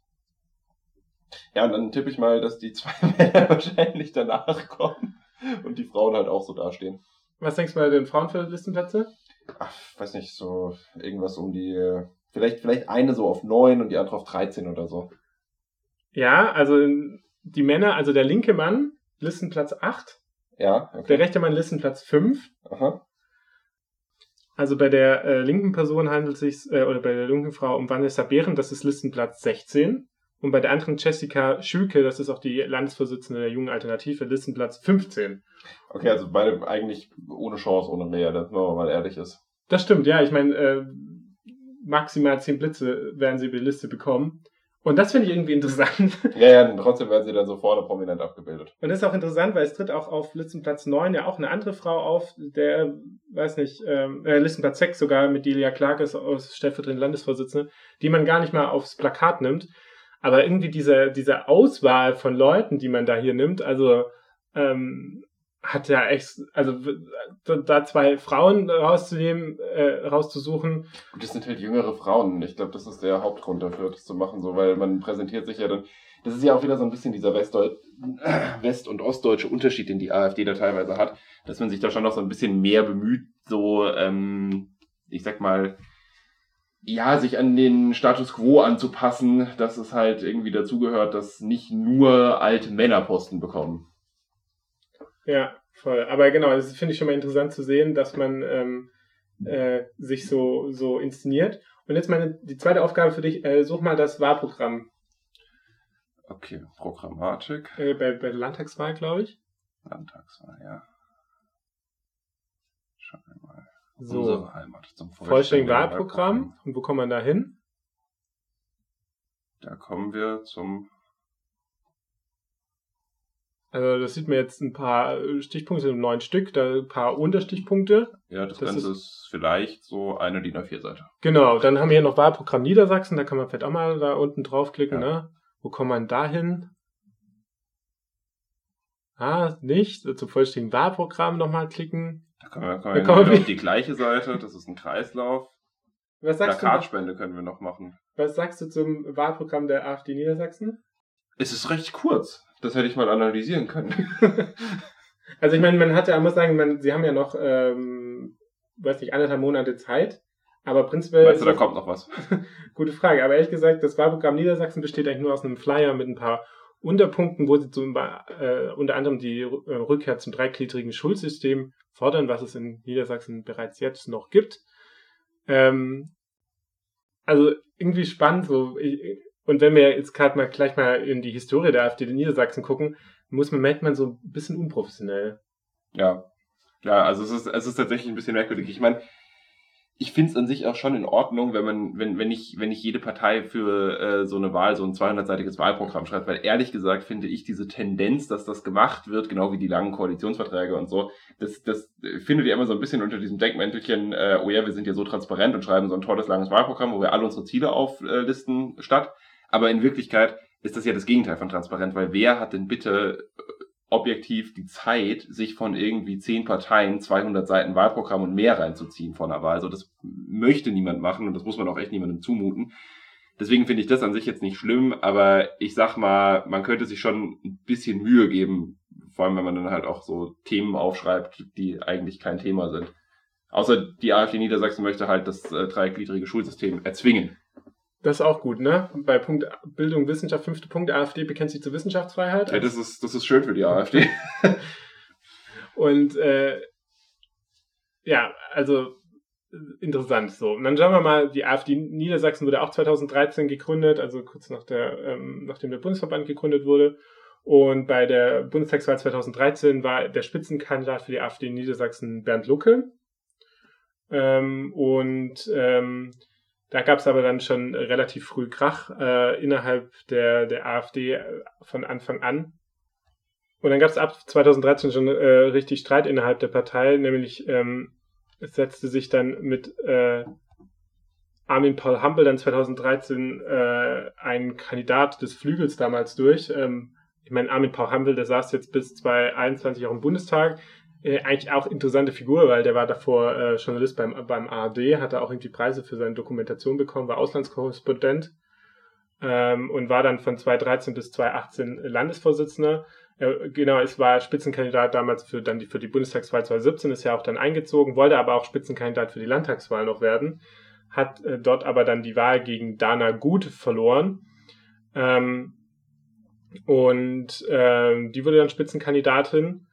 Ja, und dann tippe ich mal, dass die zwei Männer wahrscheinlich danach kommen und die Frauen halt auch so dastehen. Was denkst du bei den Frauen für Listenplätze? Ach, weiß nicht, so irgendwas um die, vielleicht, vielleicht eine so auf neun und die andere auf 13 oder so. Ja, also die Männer, also der linke Mann, Listenplatz 8. Ja, okay. Der rechte Mann Listenplatz 5. Aha. Also bei der äh, linken Person handelt es sich, äh, oder bei der linken Frau um Vanessa Behren, das ist Listenplatz 16. Und bei der anderen Jessica Schülke, das ist auch die Landesvorsitzende der Jungen Alternative, Listenplatz 15. Okay, also beide eigentlich ohne Chance, ohne mehr, wenn man mal ehrlich ist. Das stimmt, ja. Ich meine, äh, maximal 10 Blitze werden sie über die Liste bekommen. Und das finde ich irgendwie interessant. Ja, ja, trotzdem werden sie dann so vorne prominent abgebildet. Und das ist auch interessant, weil es tritt auch auf Listenplatz 9 ja auch eine andere Frau auf, der, weiß nicht, ähm, äh, Listenplatz 6 sogar mit Delia Clark ist aus stellvertretende Landesvorsitzende, die man gar nicht mal aufs Plakat nimmt. Aber irgendwie diese, diese Auswahl von Leuten, die man da hier nimmt, also ähm, hat ja echt, also da zwei Frauen rauszunehmen, äh, rauszusuchen. Gut, das sind halt jüngere Frauen. Ich glaube, das ist der Hauptgrund dafür, das zu machen, so, weil man präsentiert sich ja dann. Das ist ja auch wieder so ein bisschen dieser Westdeut West- und ostdeutsche Unterschied, den die AfD da teilweise hat, dass man sich da schon noch so ein bisschen mehr bemüht, so, ähm, ich sag mal, ja, sich an den Status quo anzupassen, dass es halt irgendwie dazugehört, dass nicht nur alte Männer Posten bekommen. Ja, voll. Aber genau, das finde ich schon mal interessant zu sehen, dass man ähm, äh, sich so, so inszeniert. Und jetzt meine, die zweite Aufgabe für dich, äh, such mal das Wahlprogramm. Okay, Programmatik. Äh, bei, bei der Landtagswahl, glaube ich. Landtagswahl, ja. Schauen wir mal. So. Unsere Heimat zum Vollständigen Wahlprogramm. Und wo kommt man da hin? Da kommen wir zum das sieht man jetzt ein paar Stichpunkte, sind neun Stück, da ein paar Unterstichpunkte. Ja, das, Das Ganze ist- ist, vielleicht so eine DIN A4-Seite. Genau, dann haben wir hier noch Wahlprogramm Niedersachsen, da kann man vielleicht auch mal da unten draufklicken, Ja. ne? Wo kommt man da hin? Ah, nicht. Zum vollständigen Wahlprogramm nochmal klicken. Da können wir, können Da wir kommen wir- auf die gleiche Seite, das ist ein Kreislauf. Was sagst, du, Plakatspende können wir noch machen. was sagst du zum Wahlprogramm der AfD Niedersachsen? Es ist recht kurz. Das hätte ich mal analysieren können. Also ich meine, man hat ja, man muss sagen, man, sie haben ja noch, ähm, weiß nicht, anderthalb Monate Zeit. Aber prinzipiell. Weißt du, da kommt noch was. Gute Frage. Aber ehrlich gesagt, das Wahlprogramm Niedersachsen besteht eigentlich nur aus einem Flyer mit ein paar Unterpunkten, wo sie zum, äh, unter anderem die äh, Rückkehr zum dreigliedrigen Schulsystem fordern, was es in Niedersachsen bereits jetzt noch gibt. Ähm, also irgendwie spannend. So, ich, und wenn wir jetzt gerade mal gleich mal in die Historie der AfD in Niedersachsen gucken, muss man merkt man so ein bisschen unprofessionell. Ja. Ja, also es ist, es ist tatsächlich ein bisschen merkwürdig. Ich meine, ich finde es an sich auch schon in Ordnung, wenn man, wenn, wenn nicht, wenn nicht jede Partei für äh, so eine Wahl so ein 200-seitiges Wahlprogramm schreibt, weil ehrlich gesagt finde ich diese Tendenz, dass das gemacht wird, genau wie die langen Koalitionsverträge und so, das, das findet ihr immer so ein bisschen unter diesem Deckmäntelchen, äh, oh ja, wir sind ja so transparent und schreiben so ein tolles langes Wahlprogramm, wo wir alle unsere Ziele auflisten statt. Aber in Wirklichkeit ist das ja das Gegenteil von transparent, weil wer hat denn bitte äh, objektiv die Zeit, sich von irgendwie zehn Parteien 200 Seiten Wahlprogramm und mehr reinzuziehen von der Wahl. Also das möchte niemand machen und das muss man auch echt niemandem zumuten. Deswegen finde ich das an sich jetzt nicht schlimm, aber ich sag mal, man könnte sich schon ein bisschen Mühe geben, vor allem wenn man dann halt auch so Themen aufschreibt, die eigentlich kein Thema sind. Außer die AfD Niedersachsen möchte halt das äh, dreigliedrige Schulsystem erzwingen. Das ist auch gut, ne? Bei Punkt Bildung, Wissenschaft, fünfte Punkt, AfD bekennt sich zur Wissenschaftsfreiheit. Ja, das ist, das ist schön für die AfD. Und äh, ja, also interessant so. Und dann schauen wir mal, die AfD Niedersachsen wurde auch 2013 gegründet, also kurz nach der, ähm, nachdem der Bundesverband gegründet wurde. Und bei der Bundestagswahl 2013 war der Spitzenkandidat für die AfD Niedersachsen Bernd Lucke. Ähm, und ähm, da gab es aber dann schon relativ früh Krach äh, innerhalb der, der AfD von Anfang an. Und dann gab es ab 2013 schon äh, richtig Streit innerhalb der Partei, nämlich ähm, es setzte sich dann mit äh, Armin Paul Hampel dann 2013 äh, ein Kandidat des Flügels damals durch. Ähm, ich meine, Armin Paul Hampel, der saß jetzt bis 2021 auch im Bundestag. Äh, eigentlich auch interessante Figur, weil der war davor äh, Journalist beim, beim ARD, hatte auch irgendwie Preise für seine Dokumentation bekommen, war Auslandskorrespondent ähm, und war dann von 2013 bis 2018 Landesvorsitzender. Äh, genau, es war Spitzenkandidat damals für dann die, für die Bundestagswahl 2017, ist ja auch dann eingezogen, wollte aber auch Spitzenkandidat für die Landtagswahl noch werden, hat äh, dort aber dann die Wahl gegen Dana Gut verloren. Ähm, und ähm, die wurde dann Spitzenkandidatin.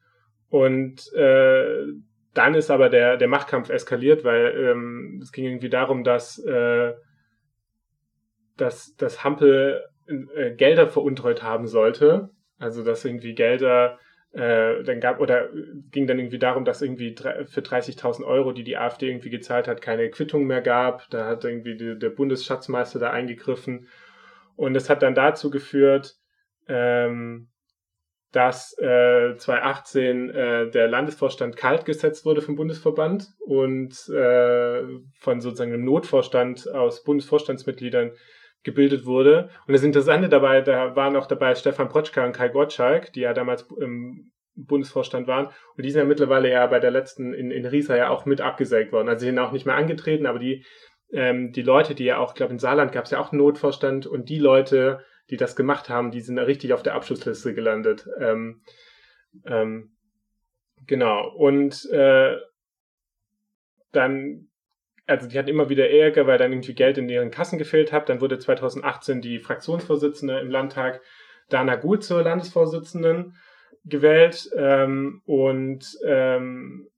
Und äh, dann ist aber der, der Machtkampf eskaliert, weil ähm, es ging irgendwie darum, dass, äh, dass, dass Hampel äh, Gelder veruntreut haben sollte. Also dass irgendwie Gelder äh, dann gab oder ging dann irgendwie darum, dass irgendwie für 30.000 Euro, die die AfD irgendwie gezahlt hat, keine Quittung mehr gab. Da hat irgendwie die, der Bundesschatzmeister da eingegriffen und das hat dann dazu geführt, ähm, dass äh, 2018 äh, der Landesvorstand kalt gesetzt wurde vom Bundesverband und äh, von sozusagen einem Notvorstand aus Bundesvorstandsmitgliedern gebildet wurde. Und das Interessante dabei, da waren auch dabei Stefan Protschka und Kai Gottschalk, die ja damals im Bundesvorstand waren. Und die sind ja mittlerweile ja bei der letzten in, in Riesa ja auch mit abgesägt worden. Also sie sind auch nicht mehr angetreten, aber die, ähm, die Leute, die ja auch, ich glaube in Saarland gab es ja auch einen Notvorstand und die Leute, die das gemacht haben, die sind da richtig auf der Abschlussliste gelandet. Ähm, ähm, genau. Und äh, dann also die hatten immer wieder Ärger, weil dann irgendwie Geld in deren Kassen gefehlt hat. Dann wurde 2018 die Fraktionsvorsitzende im Landtag Dana Gut zur Landesvorsitzenden gewählt. Ähm, und ähm,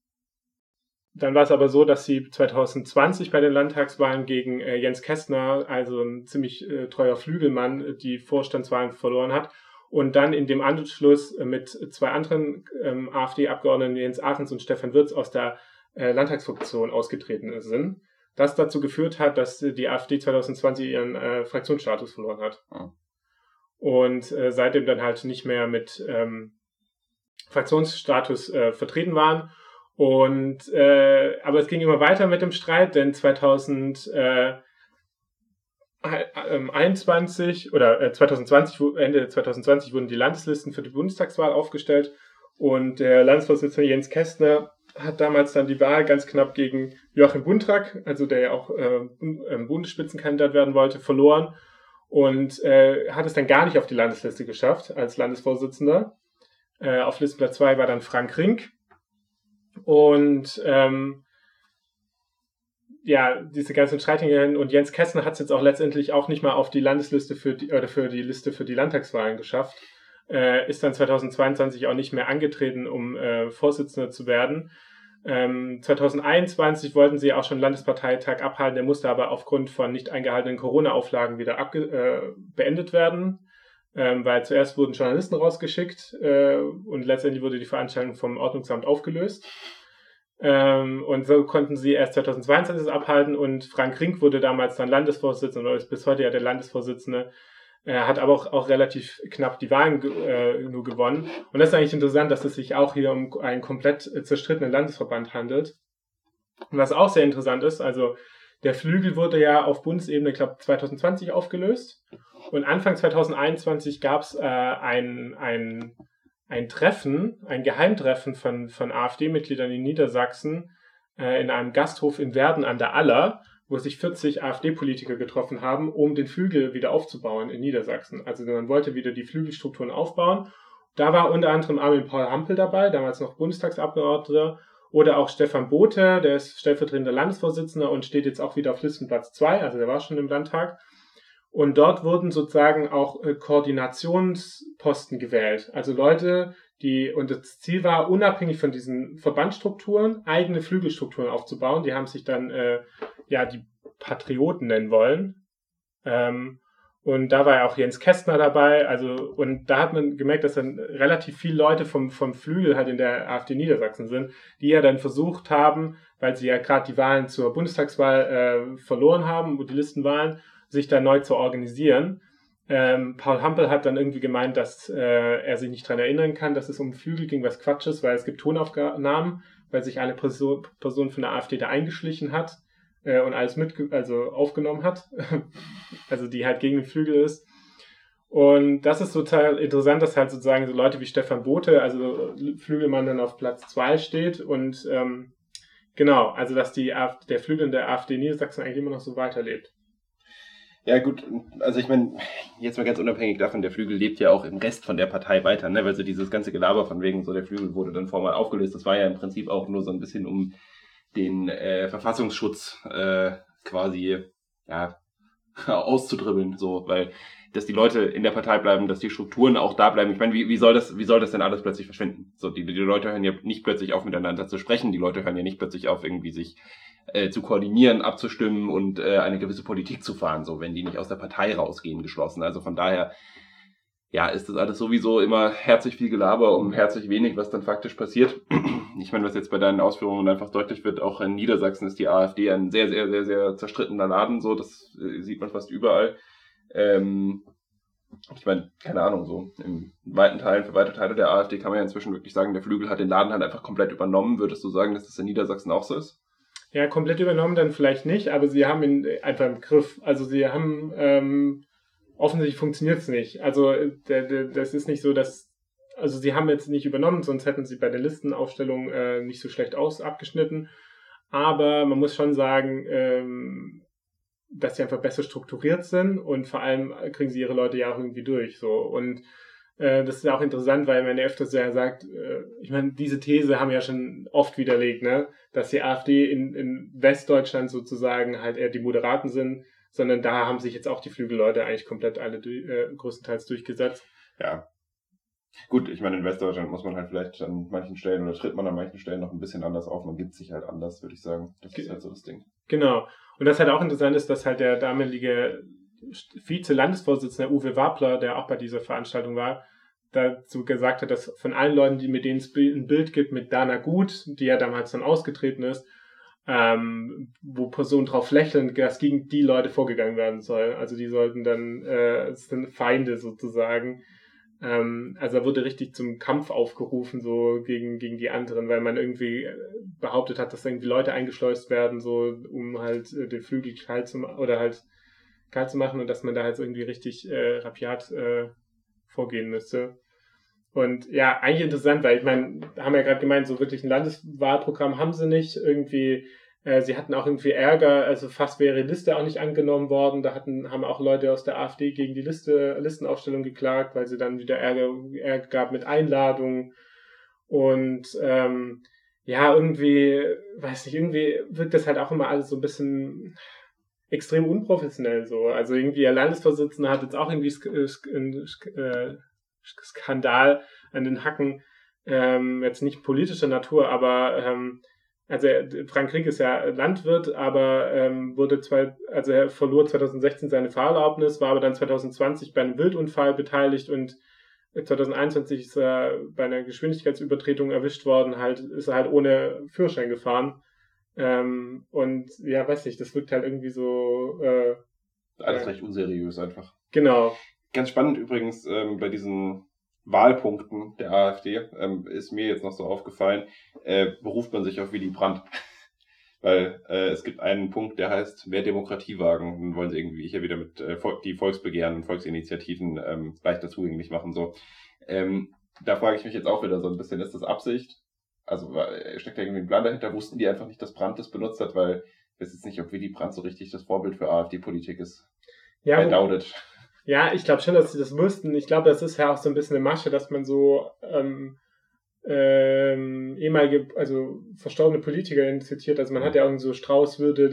dann war es aber so, dass sie 2020 bei den Landtagswahlen gegen äh, Jens Kästner, also ein ziemlich äh, treuer Flügelmann, die Vorstandswahlen verloren hat. Und dann in dem Anschluss mit zwei anderen ähm, AfD-Abgeordneten, Jens Ahrens und Stefan Wirz, aus der äh, Landtagsfraktion ausgetreten sind. Das dazu geführt hat, dass die AfD 2020 ihren äh, Fraktionsstatus verloren hat. Mhm. Und äh, seitdem dann halt nicht mehr mit ähm, Fraktionsstatus äh, vertreten waren. Und äh, aber es ging immer weiter mit dem Streit, denn 2021 äh, oder äh, 2020 Ende 2020 wurden die Landeslisten für die Bundestagswahl aufgestellt und der Landesvorsitzende Jens Kästner hat damals dann die Wahl ganz knapp gegen Joachim Buntrack, also der ja auch äh, ähm, Bundesspitzenkandidat werden wollte, verloren und äh, hat es dann gar nicht auf die Landesliste geschafft als Landesvorsitzender. Äh, auf Listenplatz 2 war dann Frank Rink. Und ähm, ja, diese ganzen Streitungen und Jens Kessner hat es jetzt auch letztendlich auch nicht mal auf die Landesliste für die, oder für die Liste für die Landtagswahlen geschafft äh, ist dann 2022 auch nicht mehr angetreten, um äh, Vorsitzender zu werden. Ähm, 2021 wollten sie auch schon Landesparteitag abhalten, der musste aber aufgrund von nicht eingehaltenen Corona-Auflagen wieder abge äh, beendet werden, ähm, weil zuerst wurden Journalisten rausgeschickt äh, und letztendlich wurde die Veranstaltung vom Ordnungsamt aufgelöst. Ähm, und so konnten sie erst 2022 abhalten und Frank Rink wurde damals dann Landesvorsitzender oder ist bis heute ja der Landesvorsitzende er hat aber auch, auch relativ knapp die Wahlen äh, nur gewonnen. Und das ist eigentlich interessant, dass es sich auch hier um einen komplett zerstrittenen Landesverband handelt. Und was auch sehr interessant ist, also der Flügel wurde ja auf Bundesebene, ich glaube, 2020 aufgelöst. Und Anfang 2021 gab es äh, ein, ein, ein Treffen, ein Geheimtreffen von, von AfD-Mitgliedern in Niedersachsen äh, in einem Gasthof in Werden an der Aller wo sich 40 AfD-Politiker getroffen haben, um den Flügel wieder aufzubauen in Niedersachsen. Also man wollte wieder die Flügelstrukturen aufbauen. Da war unter anderem Armin Paul Hampel dabei, damals noch Bundestagsabgeordneter, oder auch Stefan Bote, der ist stellvertretender Landesvorsitzender und steht jetzt auch wieder auf Listenplatz 2, also der war schon im Landtag. Und dort wurden sozusagen auch äh, Koordinationsposten gewählt. Also Leute, die, und das Ziel war, unabhängig von diesen Verbandstrukturen, eigene Flügelstrukturen aufzubauen. Die haben sich dann äh, ja die Patrioten nennen wollen. Ähm, und da war ja auch Jens Kästner dabei. Also, und da hat man gemerkt, dass dann relativ viele Leute vom, vom Flügel halt in der AfD Niedersachsen sind, die ja dann versucht haben, weil sie ja gerade die Wahlen zur Bundestagswahl äh, verloren haben die Listenwahlen, sich da neu zu organisieren. Ähm, Paul Hampel hat dann irgendwie gemeint, dass äh, er sich nicht dran erinnern kann, dass es um Flügel ging, was Quatsch ist, weil es gibt Tonaufnahmen, weil sich eine Person, Person von der AfD da eingeschlichen hat äh, und alles mit, also aufgenommen hat. also die halt gegen den Flügel ist. Und das ist total interessant, dass halt sozusagen so Leute wie Stefan Bote, also Flügelmann dann auf Platz zwei steht und ähm, genau, also dass die AfD, der Flügel in der AfD Niedersachsen eigentlich immer noch so weiterlebt. Ja, gut, also ich meine, jetzt mal ganz unabhängig davon, der Flügel lebt ja auch im Rest von der Partei weiter, ne? Weil so dieses ganze Gelaber von wegen, so der Flügel wurde dann formal aufgelöst, das war ja im Prinzip auch nur so ein bisschen um den äh, Verfassungsschutz äh, quasi ja, auszudribbeln, so, weil dass die Leute in der Partei bleiben, dass die Strukturen auch da bleiben. Ich meine, wie, wie soll das, wie soll das denn alles plötzlich verschwinden? So, die, die Leute hören ja nicht plötzlich auf, miteinander zu sprechen, die Leute hören ja nicht plötzlich auf, irgendwie sich äh, zu koordinieren, abzustimmen und äh, eine gewisse Politik zu fahren, so wenn die nicht aus der Partei rausgehen, geschlossen. Also von daher, ja, ist das alles sowieso immer herzlich viel Gelaber um herzlich wenig, was dann faktisch passiert. Ich meine, was jetzt bei deinen Ausführungen einfach deutlich wird, auch in Niedersachsen ist die AfD ein sehr, sehr, sehr, sehr zerstrittener Laden, so, das äh, sieht man fast überall. Ähm, ich meine, keine Ahnung, so in weiten Teilen, für weite Teile der AfD kann man ja inzwischen wirklich sagen, der Flügel hat den Laden halt einfach komplett übernommen. Würdest du sagen, dass das in Niedersachsen auch so ist? Ja, komplett übernommen dann vielleicht nicht, aber sie haben ihn einfach im Griff. Also sie haben, ähm, offensichtlich funktioniert es nicht. Also das ist nicht so, dass, also sie haben jetzt nicht übernommen, sonst hätten sie bei der Listenaufstellung äh, nicht so schlecht aus abgeschnitten. Aber man muss schon sagen, ähm, dass sie einfach besser strukturiert sind und vor allem kriegen sie ihre Leute ja auch irgendwie durch. So und äh, das ist ja auch interessant, weil man ja öfters ja sagt, äh, ich meine, diese These haben wir ja schon oft widerlegt, ne, dass die AfD in, in Westdeutschland sozusagen halt eher die Moderaten sind, sondern da haben sich jetzt auch die Flügelleute eigentlich komplett alle äh, größtenteils durchgesetzt. Ja. Gut, ich meine, in Westdeutschland muss man halt vielleicht an manchen Stellen oder tritt man an manchen Stellen noch ein bisschen anders auf. Man gibt sich halt anders, würde ich sagen. Das ist halt so das Ding. Genau. Und das halt auch interessant ist, dass halt der damalige Vize-Landesvorsitzende Uwe Wabler, der auch bei dieser Veranstaltung war, dazu gesagt hat, dass von allen Leuten, die mit denen es ein Bild gibt mit Dana Gut, die ja damals dann ausgetreten ist, ähm, wo Personen drauf lächeln, dass gegen die Leute vorgegangen werden soll. Also die sollten dann, äh, es sind Feinde sozusagen. Ähm, also da wurde richtig zum Kampf aufgerufen, so gegen, gegen die anderen, weil man irgendwie äh, behauptet hat, dass irgendwie Leute eingeschleust werden, so um halt äh, den Flügel kalt zu oder halt kalt zu machen und dass man da halt irgendwie richtig äh, rapiat äh, vorgehen müsste. Und ja, eigentlich interessant, weil ich meine, haben ja gerade gemeint, so wirklich ein Landeswahlprogramm haben sie nicht. Irgendwie äh, sie hatten auch irgendwie Ärger, also fast wäre die Liste auch nicht angenommen worden. Da hatten, haben auch Leute aus der AfD gegen die Liste, Listenaufstellung geklagt, weil sie dann wieder Ärger, Ärger gab mit Einladungen. Und ähm, ja, irgendwie, weiß nicht, irgendwie wirkt das halt auch immer alles so ein bisschen extrem unprofessionell so. Also irgendwie der Landesvorsitzende hat jetzt auch irgendwie einen äh, Skandal an den Hacken, ähm, jetzt nicht politischer Natur, aber ähm, also Frank Krieg ist ja Landwirt, aber ähm, wurde zwei, also er verlor 2016 seine Fahrerlaubnis, war aber dann 2020 bei einem Wildunfall beteiligt und 2021 ist er bei einer Geschwindigkeitsübertretung erwischt worden, halt ist er halt ohne Führerschein gefahren. Ähm, und ja, weiß nicht, das wirkt halt irgendwie so äh, alles recht unseriös einfach. Genau. Ganz spannend übrigens ähm, bei diesen Wahlpunkten der AfD ähm, ist mir jetzt noch so aufgefallen, äh, beruft man sich auf Willy Brandt. Weil äh, es gibt einen Punkt, der heißt mehr Demokratie wagen. Dann wollen sie irgendwie hier wieder mit äh, die Volksbegehren und Volksinitiativen ähm, leichter zugänglich machen. So. Ähm, da frage ich mich jetzt auch wieder so ein bisschen, ist das Absicht? Also steckt da irgendwie ein Plan dahinter? Wussten die einfach nicht, dass Brandt das benutzt hat, weil ich weiß jetzt nicht, ob Willy Brandt so richtig das Vorbild für AfD-Politik ist. Ja, I doubt it. Ja, ich glaube schon, dass sie das wussten. Ich glaube, das ist ja auch so ein bisschen eine Masche, dass man so ähm, ähm, ehemalige, also verstorbene Politiker zitiert. Also man hat ja irgendwie so Strauß würde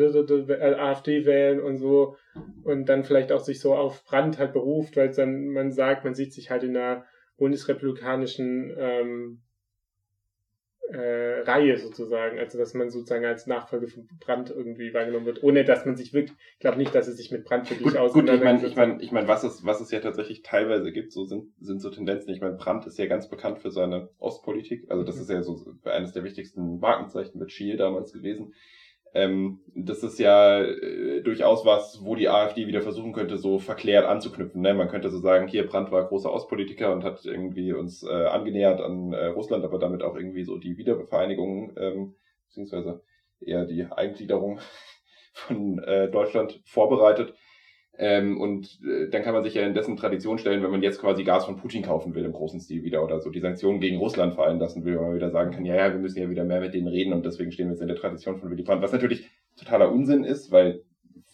AfD wählen und so und dann vielleicht auch sich so auf Brand halt beruft, weil dann man sagt, man sieht sich halt in einer bundesrepublikanischen ähm, äh, Reihe sozusagen, also dass man sozusagen als Nachfolge von Brandt irgendwie wahrgenommen wird, ohne dass man sich wirklich, ich glaube nicht, dass es sich mit Brandt wirklich gut, Gut, ich meine, ich meine, ich mein, was es, was es ja tatsächlich teilweise gibt, so sind, sind so Tendenzen. Ich meine, Brandt ist ja ganz bekannt für seine Ostpolitik, also das mhm. ist ja so eines der wichtigsten Markenzeichen mit Schiel damals gewesen. Ähm, das ist ja äh, durchaus was, wo die AfD wieder versuchen könnte, so verklärt anzuknüpfen. Ne? Man könnte so sagen, hier Brandt war großer Ostpolitiker und hat irgendwie uns äh, angenähert an äh, Russland, aber damit auch irgendwie so die Wiedervereinigung, ähm, beziehungsweise eher die Eingliederung von äh, Deutschland vorbereitet. Ähm, und äh, dann kann man sich ja in dessen Tradition stellen, wenn man jetzt quasi Gas von Putin kaufen will im großen Stil wieder oder so die Sanktionen gegen Russland fallen lassen will, wenn man wieder sagen kann, ja, ja, wir müssen ja wieder mehr mit denen reden und deswegen stehen wir jetzt in der Tradition von Willy Brandt, was natürlich totaler Unsinn ist, weil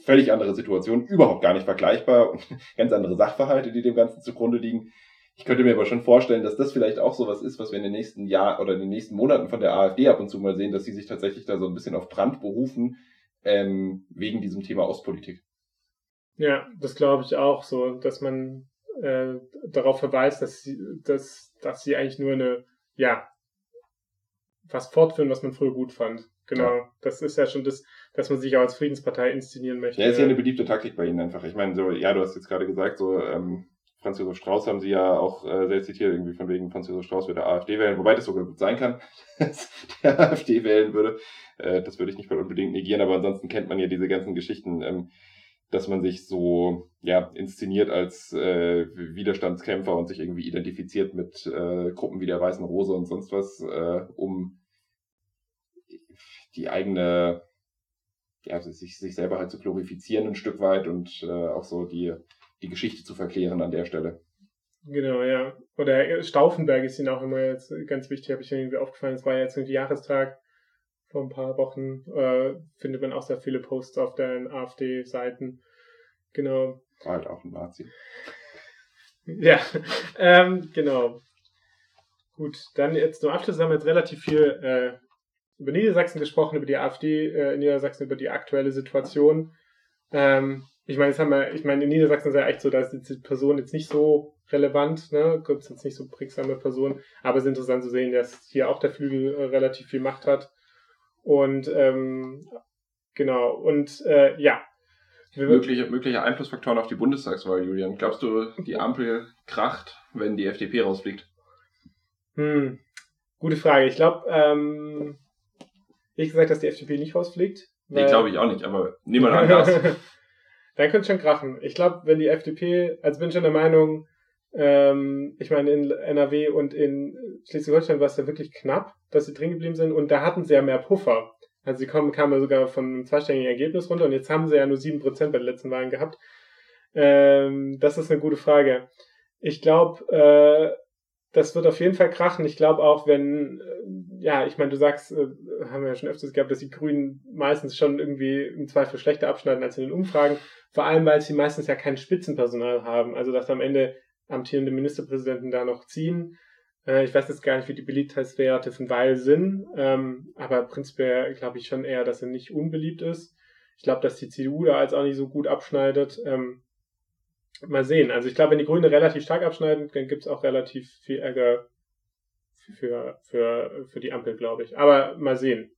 völlig andere Situation, überhaupt gar nicht vergleichbar und ganz andere Sachverhalte, die dem Ganzen zugrunde liegen. Ich könnte mir aber schon vorstellen, dass das vielleicht auch sowas ist, was wir in den nächsten Jahren oder in den nächsten Monaten von der AfD ab und zu mal sehen, dass sie sich tatsächlich da so ein bisschen auf Brand berufen, ähm, wegen diesem Thema Ostpolitik. Ja, das glaube ich auch so, dass man äh, darauf verweist, dass sie, dass, dass sie eigentlich nur eine, ja, was fortführen, was man früher gut fand. Genau. Ja. Das ist ja schon das, dass man sich auch als Friedenspartei inszenieren möchte. Ja, ist ja eine beliebte Taktik bei Ihnen einfach. Ich meine, so, ja, du hast jetzt gerade gesagt, so, ähm, Franz Josef Strauß haben sie ja auch äh, sehr zitiert, irgendwie von wegen Franz Josef Strauß würde AfD wählen, wobei das sogar gut sein kann, dass der AfD wählen würde. Äh, das würde ich nicht mal unbedingt negieren, aber ansonsten kennt man ja diese ganzen Geschichten, ähm, dass man sich so ja inszeniert als äh, Widerstandskämpfer und sich irgendwie identifiziert mit äh, Gruppen wie der Weißen Rose und sonst was, äh, um die eigene ja, sich, sich selber halt zu glorifizieren ein Stück weit und äh, auch so die die Geschichte zu verklären an der Stelle. Genau, ja. Oder Stauffenberg ist ihnen auch immer jetzt ganz wichtig, habe ich irgendwie aufgefallen. Es war jetzt irgendwie Jahrestag vor ein paar Wochen. Äh, findet man auch sehr viele Posts auf den AfD-Seiten. Genau. War halt auch ein Nazi. ja, ähm, genau. Gut, dann jetzt zum Abschluss haben wir jetzt relativ viel äh, über Niedersachsen gesprochen, über die AfD äh, in Niedersachsen, über die aktuelle Situation. Ähm, ich meine, jetzt haben wir, ich meine, in Niedersachsen ist ja echt so, da ist die Person jetzt nicht so relevant, ne? Gibt es jetzt nicht so prägsame Personen, aber es ist interessant zu sehen, dass hier auch der Flügel äh, relativ viel Macht hat. Und ähm, genau, und äh, ja. Mögliche, mögliche Einflussfaktoren auf die Bundestagswahl, Julian. Glaubst du, die Ampel kracht, wenn die FDP rausfliegt? Hm, gute Frage. Ich glaube, ähm, ich gesagt, dass die FDP nicht rausfliegt. Nee, glaube ich auch nicht, aber niemand anders. dann könnte es schon krachen. Ich glaube, wenn die FDP, also bin schon der Meinung, ähm, ich meine, in NRW und in Schleswig-Holstein war es ja wirklich knapp, dass sie drin geblieben sind und da hatten sie ja mehr Puffer. Also sie kommen, kamen ja sogar von einem zweistelligen Ergebnis runter und jetzt haben sie ja nur sieben Prozent bei den letzten Wahlen gehabt. Ähm, das ist eine gute Frage. Ich glaube, äh, das wird auf jeden Fall krachen. Ich glaube auch, wenn, äh, ja, ich meine, du sagst, äh, haben wir ja schon öfters gehabt, dass die Grünen meistens schon irgendwie im Zweifel schlechter abschneiden als in den Umfragen. Vor allem, weil sie meistens ja kein Spitzenpersonal haben. Also, dass am Ende amtierende Ministerpräsidenten da noch ziehen. Äh, ich weiß jetzt gar nicht, wie die Beliebtheitswerte von Weil sind, ähm, aber prinzipiell glaube ich schon eher, dass er nicht unbeliebt ist. Ich glaube, dass die CDU da jetzt auch nicht so gut abschneidet. Ähm, mal sehen. Also ich glaube, wenn die Grünen relativ stark abschneiden, dann gibt es auch relativ viel Ärger für, für, für die Ampel, glaube ich. Aber mal sehen.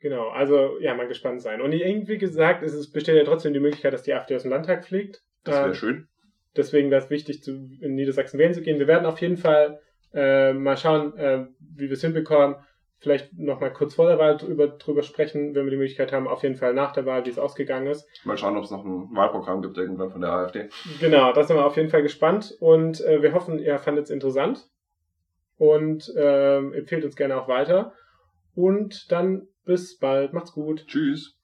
Genau, also ja, mal gespannt sein. Und irgendwie gesagt, es ist, besteht ja trotzdem die Möglichkeit, dass die AfD aus dem Landtag fliegt. Das wäre äh, schön. Deswegen wäre es wichtig, zu, in Niedersachsen wählen zu gehen. Wir werden auf jeden Fall äh, mal schauen, äh, wie wir es hinbekommen. Vielleicht noch mal kurz vor der Wahl drüber, drüber sprechen, wenn wir die Möglichkeit haben. Auf jeden Fall nach der Wahl, wie es ausgegangen ist. Mal schauen, ob es noch ein Wahlprogramm gibt irgendwann von der AfD. Genau, da sind wir auf jeden Fall gespannt. Und äh, wir hoffen, ihr fandet es interessant. Und äh, empfehlt uns gerne auch weiter. Und dann bis bald. Macht's gut. Tschüss.